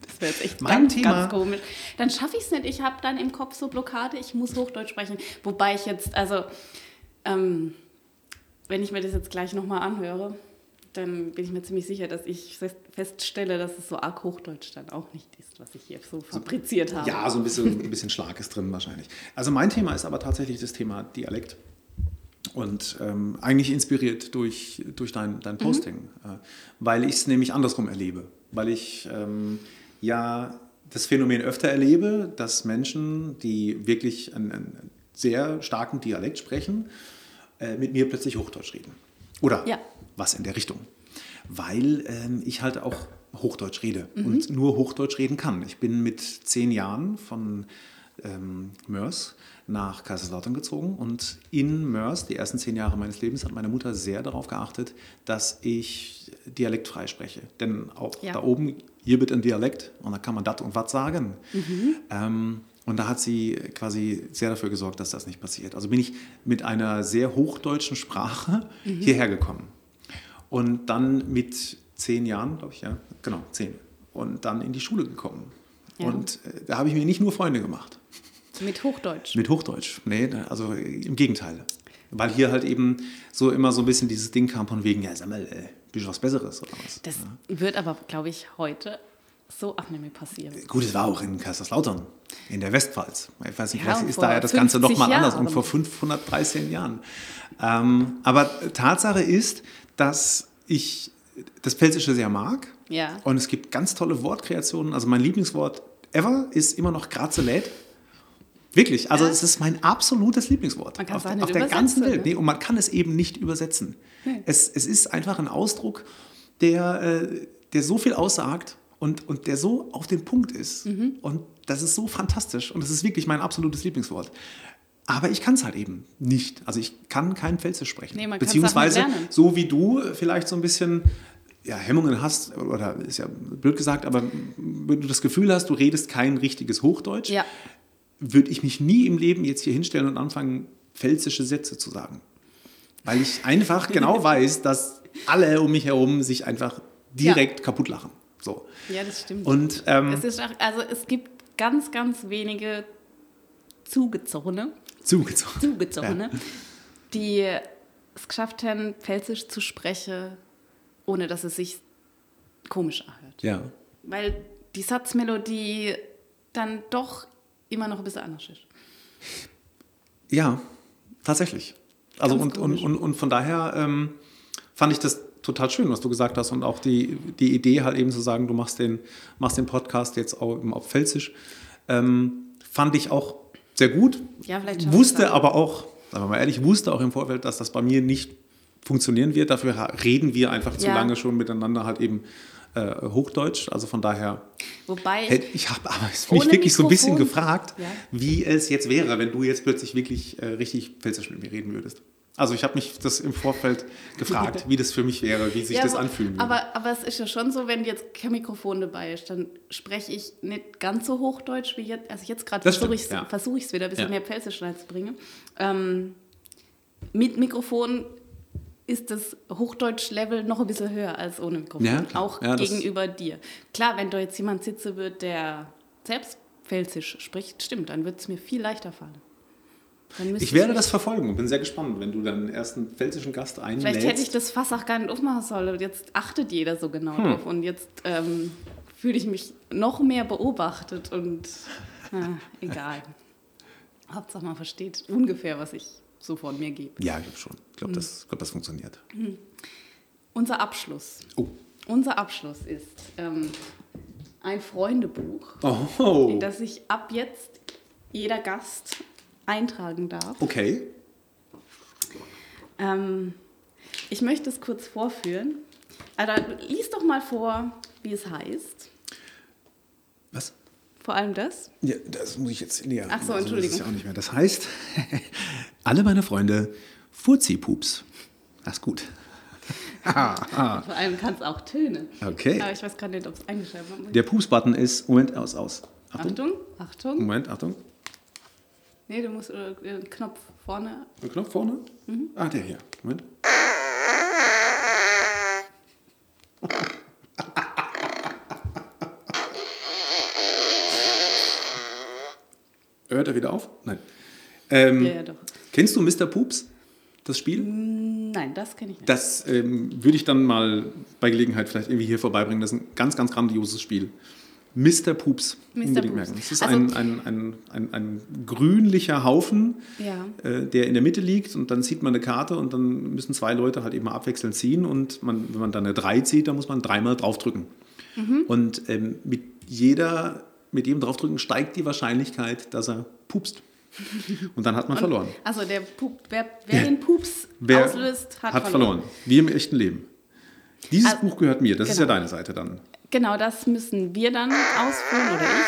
das wäre jetzt echt Mein ganz, Thema- ganz komisch. Dann schaffe ich es nicht. Ich habe dann im Kopf so Blockade, ich muss Hochdeutsch sprechen. Wobei ich jetzt, also ähm, wenn ich mir das jetzt gleich nochmal anhöre, dann bin ich mir ziemlich sicher, dass ich fest- feststelle, dass es so arg Hochdeutsch dann auch nicht ist, was ich hier so fabriziert habe. Ja, so ein bisschen, ein bisschen Schlag ist drin wahrscheinlich. Also mein Thema ist aber tatsächlich das Thema Dialekt. Und ähm, eigentlich inspiriert durch, durch dein, dein Posting, äh, weil ich es nämlich andersrum erlebe. Weil ich ähm, ja das Phänomen öfter erlebe, dass Menschen, die wirklich einen, einen sehr starken Dialekt sprechen, äh, mit mir plötzlich Hochdeutsch reden. Oder Ja. Was in der Richtung. Weil ähm, ich halt auch Hochdeutsch rede und nur Hochdeutsch reden kann. Ich bin mit zehn Jahren von ähm, Mörs nach Kaiserslautern gezogen und in Mörs, die ersten zehn Jahre meines Lebens, hat meine Mutter sehr darauf geachtet, dass ich dialektfrei spreche. Denn auch Ja. da oben, hier wird ein Dialekt und da kann man dat und wat sagen. Ähm, und da hat sie quasi sehr dafür gesorgt, dass das nicht passiert. Also bin ich mit einer sehr hochdeutschen Sprache hierher gekommen. Und dann mit zehn Jahren, glaube ich, ja, genau, zehn. Und dann in die Schule gekommen. Ja. Und äh, da habe ich mir nicht nur Freunde gemacht. Mit Hochdeutsch. Mit Hochdeutsch. Nee, also im Gegenteil. Weil hier halt eben so immer so ein bisschen dieses Ding kam von wegen, ja, sag mal, äh, bist du was Besseres oder was? Das wird aber, glaube ich, heute so mehr passieren. Gut, es war auch in Kaiserslautern, in der Westpfalz. Ich weiß nicht, Ja, vielleicht ist da ja das Ganze noch 50 mal anders und vor 513 Jahren. Ähm, aber Tatsache ist, dass ich das Pfälzische sehr mag. Ja. Und es gibt ganz tolle Wortkreationen. Also mein Lieblingswort ever ist immer noch Grazelät. Wirklich, also Ja. es ist mein absolutes Lieblingswort. Man auf es auf der ganzen Welt. ne? Nee, und man kann es eben nicht übersetzen. Es, es ist einfach ein Ausdruck, der, äh, der so viel aussagt und, und der so auf den Punkt ist. Mhm. Und das ist so fantastisch und das ist wirklich mein absolutes Lieblingswort. Aber ich kann es halt eben nicht. Also ich kann kein Pfälzisch sprechen. Nee, man Beziehungsweise, so wie du vielleicht so ein bisschen ja, Hemmungen hast, oder ist ja blöd gesagt, aber wenn du das Gefühl hast, du redest kein richtiges Hochdeutsch, Ja. würde ich mich nie im Leben jetzt hier hinstellen und anfangen, pfälzische Sätze zu sagen. Weil ich einfach genau weiß, dass alle um mich herum sich einfach direkt kaputt lachen. So. Ja, das stimmt. Und ähm, es ist auch, also es gibt ganz, ganz wenige Zugezogene, zugezogen. Zugezogene, die es geschafft haben, Pfälzisch zu sprechen, ohne dass es sich komisch anhört. Ja. Weil die Satzmelodie dann doch immer noch ein bisschen anders ist. Ja, tatsächlich. Also und, und, und, und von daher ähm, fand ich das total schön, was du gesagt hast und auch die, die Idee halt eben zu sagen, du machst den, machst den Podcast jetzt auch eben auf Pfälzisch, ähm, fand ich auch sehr gut. Ja, vielleicht Wusste aber auch, sagen wir mal ehrlich, wusste auch im Vorfeld, dass das bei mir nicht funktionieren wird. Dafür reden wir einfach zu Ja. lange schon miteinander halt eben äh, Hochdeutsch. Also von daher Wobei, Hätte- Ich habe aber mich wirklich so ein bisschen Mikrofon? gefragt, Ja. wie es jetzt wäre, wenn du jetzt plötzlich wirklich äh, richtig Pfälzisch mit mir reden würdest. Also ich habe mich das im Vorfeld gefragt, wie das für mich wäre, wie sich Ja, das anfühlen würde. Aber, aber es ist ja schon so, wenn jetzt kein Mikrofon dabei ist, dann spreche ich nicht ganz so Hochdeutsch wie jetzt. Also jetzt gerade versuche ich ja. es versuch ich's wieder ein bisschen Ja. mehr Pfälzisch reinzubringen. Ähm, mit Mikrofon ist das Hochdeutsch-Level noch ein bisschen höher als ohne Mikrofon. Ja, auch Ja, gegenüber dir. Klar, wenn da jetzt jemand sitzen wird, der selbst Pfälzisch spricht, stimmt, dann wird es mir viel leichter fallen. Ich werde das verfolgen und bin sehr gespannt, wenn du deinen ersten pfälzischen Gast einlädst. Vielleicht hätte ich das Fass auch gar nicht aufmachen sollen. Jetzt achtet jeder so genau Hm. drauf. Und jetzt ähm, fühle ich mich noch mehr beobachtet und äh, egal. Hauptsache man versteht ungefähr, was ich so von mir gebe. Ja, ich glaube schon. Ich Hm. glaube, das, glaub, das funktioniert. Unser Abschluss. Oh. Unser Abschluss ist ähm, ein Freundebuch, Oh. in das sich ab jetzt jeder Gast eintragen darf. Okay. Ähm, ich möchte es kurz vorführen. Also, lies doch mal vor, wie es heißt. Was? Vor allem das. Ja, das muss ich jetzt näher. Ach so, Also, Entschuldigung. Das ist ja auch nicht mehr. Das heißt, alle meine Freunde, Furzi-Pups. Das ist gut. Vor allem kann es auch Töne. Okay. Aber ich weiß gerade nicht, ob es eingeschrieben wird. Der Pups-Button ist, Moment, aus, aus. Achtung. Achtung, Achtung. Moment, Achtung. Nee, du musst äh, den Knopf vorne. Der Knopf vorne? Mhm. Ah, der hier. Moment. Hört er wieder auf? Nein. Ähm, Ja, ja, doch. Kennst du Mr. Poops? Das Spiel? Nein, das kenne ich nicht. Das ähm, würde ich dann mal bei Gelegenheit vielleicht irgendwie hier vorbeibringen. Das ist ein ganz, ganz grandioses Spiel. Mr. Poops. Mr. Merken. Es ist Also- ein, ein, ein, ein, ein grünlicher Haufen, Ja. äh, der in der Mitte liegt und dann zieht man eine Karte und dann müssen zwei Leute halt eben abwechselnd ziehen und man, wenn man dann eine 3 zieht, dann muss man dreimal draufdrücken. Mhm. Und ähm, mit jeder mit jedem Draufdrücken steigt die Wahrscheinlichkeit, dass er pupst. Und dann hat man verloren. Also der Pup, wer, wer den Pups Wer auslöst, hat, hat verloren. Wie im echten Leben. Dieses Also, Buch gehört mir, das ist ja genau. deine Seite dann. Genau, das müssen wir dann ausführen oder ich.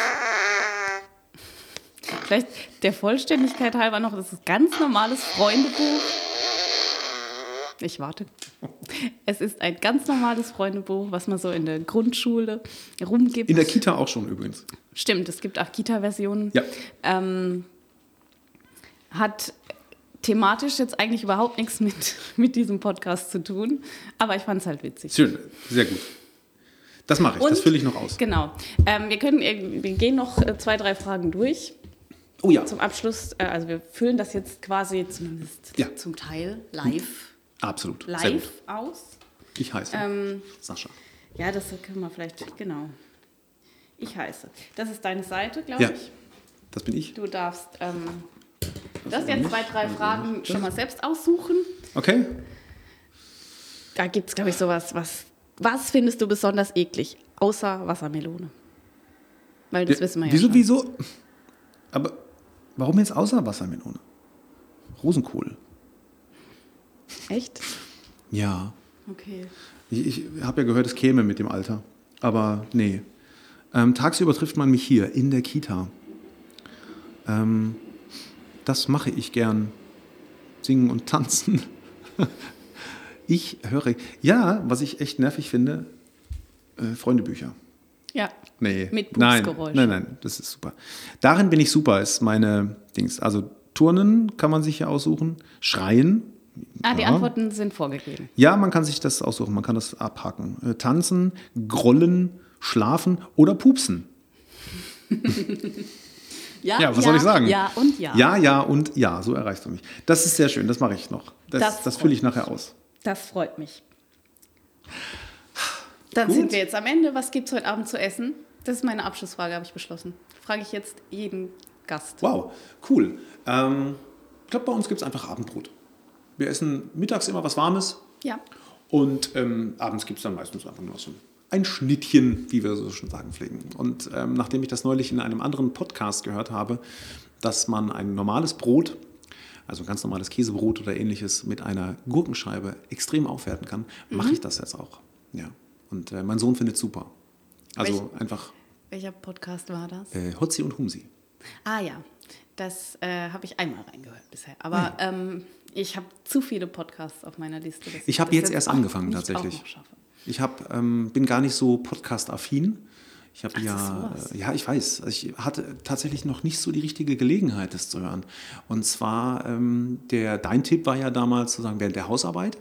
Vielleicht der Vollständigkeit halber noch, das ist ein ganz normales Freundebuch. Ich warte. Es ist ein ganz normales Freundebuch, was man so in der Grundschule rumgibt. In der Kita auch schon übrigens. Stimmt, es gibt auch Kita-Versionen. Ja. Ähm, hat thematisch jetzt eigentlich überhaupt nichts mit, mit diesem Podcast zu tun, aber ich fand es halt witzig. Schön, sehr gut. Das mache ich, das Und- fülle ich noch aus. Genau. Ähm, wir, können, äh, wir gehen noch äh, zwei, drei Fragen durch. Oh ja, Zum Abschluss, äh, also wir füllen das jetzt quasi zumindest Ja. zum Teil live, absolut. Live aus. Ich heiße Ähm, Sascha. ja, das können wir vielleicht, genau. Ich heiße. Das ist deine Seite, glaube Ja, ich. das bin ich. Du darfst ähm, das ist jetzt zwei, drei das ist Fragen schon das. mal selbst aussuchen. Okay. Da gibt es, glaube ich, sowas, was, was findest du besonders eklig, außer Wassermelone? Weil das wissen wir ja wieso, schon. wieso? Aber warum jetzt außer Wassermelone? Rosenkohl. Echt? Ja. Okay. Ich, ich habe ja gehört, es käme mit dem Alter. Aber nee. Ähm, tagsüber trifft man mich hier in der Kita. Ähm, das mache ich gern. Singen und tanzen. ich höre. Ja, was ich echt nervig finde, äh, Freundebücher. Ja. Nee. Mit nein, Pupsgeräusch. nein, nein, das ist super. Darin bin ich super, ist meine Dings. Also Turnen kann man sich ja aussuchen. Schreien. Ah, die Ja. Antworten sind vorgegeben. Ja, man kann sich das aussuchen, man kann das abhaken. Äh, tanzen, grollen, schlafen oder pupsen. Ja, was soll ich sagen? Ja und ja. Ja, ja und ja, so erreichst du mich. Das ist sehr schön, das mache ich noch. Das, Das das, fülle ich nachher aus. Das freut mich. Dann Gut. sind wir jetzt am Ende. Was gibt es heute Abend zu essen? Das ist meine Abschlussfrage, habe ich beschlossen. Frage ich jetzt jeden Gast. Wow, cool. Ähm, ich glaube, bei uns gibt es einfach Abendbrot. Wir essen mittags immer was Warmes Ja. und ähm, abends gibt es dann meistens einfach nur so ein Schnittchen, wie wir so schon sagen pflegen. Und ähm, nachdem ich das neulich in einem anderen Podcast gehört habe, dass man ein normales Brot, also ein ganz normales Käsebrot oder ähnliches, mit einer Gurkenscheibe extrem aufwerten kann, mache ich das jetzt auch. Ja. Und äh, mein Sohn findet es super. Also einfach Welcher Podcast war das? äh, Hotzi und Humsi. Ah ja, das äh, habe ich einmal reingehört bisher. Aber ähm, ich habe zu viele Podcasts auf meiner Liste. Ich habe jetzt erst angefangen tatsächlich. Ich hab, ähm, bin gar nicht so podcast-affin. Ich habe ja, äh, ja, ich weiß. Also Ich hatte tatsächlich noch nicht so die richtige Gelegenheit, das zu hören. Und zwar, ähm, der, dein Tipp war ja damals sozusagen während der Hausarbeit.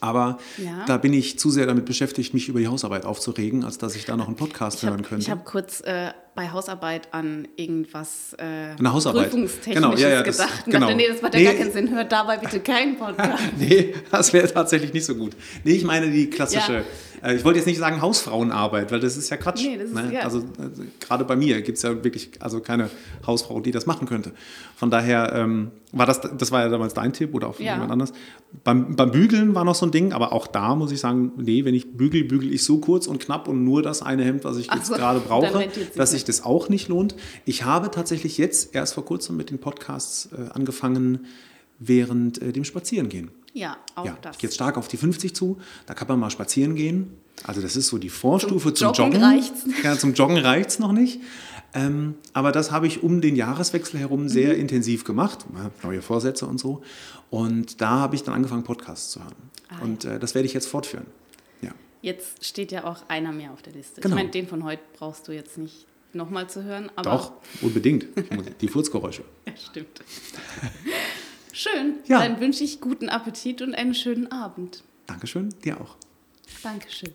Aber Ja. da bin ich zu sehr damit beschäftigt, mich über die Hausarbeit aufzuregen, als dass ich da noch einen Podcast Ich hören habe könnte. hab kurz äh, bei Hausarbeit an irgendwas äh, Eine Hausarbeit. Prüfungstechnisches Genau, ja, ja, das- gedacht. Genau. dachte, nee, das macht ja Nee. gar keinen Sinn. Hört dabei bitte keinen Podcast. Nee, das wäre tatsächlich nicht so gut. Nee, ich meine die klassische, äh, ich wollte jetzt nicht sagen Hausfrauenarbeit, weil das ist ja Quatsch. Nee, das ist- ne? ja. Also äh, gerade bei mir gibt es ja wirklich also keine Hausfrau, die das machen könnte. Von daher ähm, war das, das war ja damals dein Tipp oder auch von Ja. jemand anders. Beim, beim Bügeln war noch so ein Ding, aber auch da muss ich sagen, nee, wenn ich bügel, bügel ich so kurz und knapp und nur das eine Hemd, was ich Ach jetzt so, gerade brauche, dass nicht. Sich das auch nicht lohnt. Ich habe tatsächlich jetzt erst vor kurzem mit den Podcasts äh, angefangen, während äh, dem Spazierengehen. Ja, auch Ja, das. ich gehe jetzt stark auf die 50 zu. Da kann man mal spazieren gehen. Also das ist so die Vorstufe zum, Zum Joggen Joggen. reicht's. Ja, zum Joggen reicht es noch nicht. Ähm, aber das habe ich um den Jahreswechsel herum sehr Mhm. intensiv gemacht. Neue Vorsätze und so. Und da habe ich dann angefangen, Podcasts zu hören. Ah, und äh, das werde ich jetzt fortführen. Ja. Jetzt steht ja auch einer mehr auf der Liste. Genau. Ich meine, den von heute brauchst du jetzt nicht nochmal zu hören. Aber Doch, unbedingt. Die Furzgeräusche. Ja, stimmt. Schön. Ja. Dann wünsche ich guten Appetit und einen schönen Abend. Dankeschön, dir auch. Dankeschön.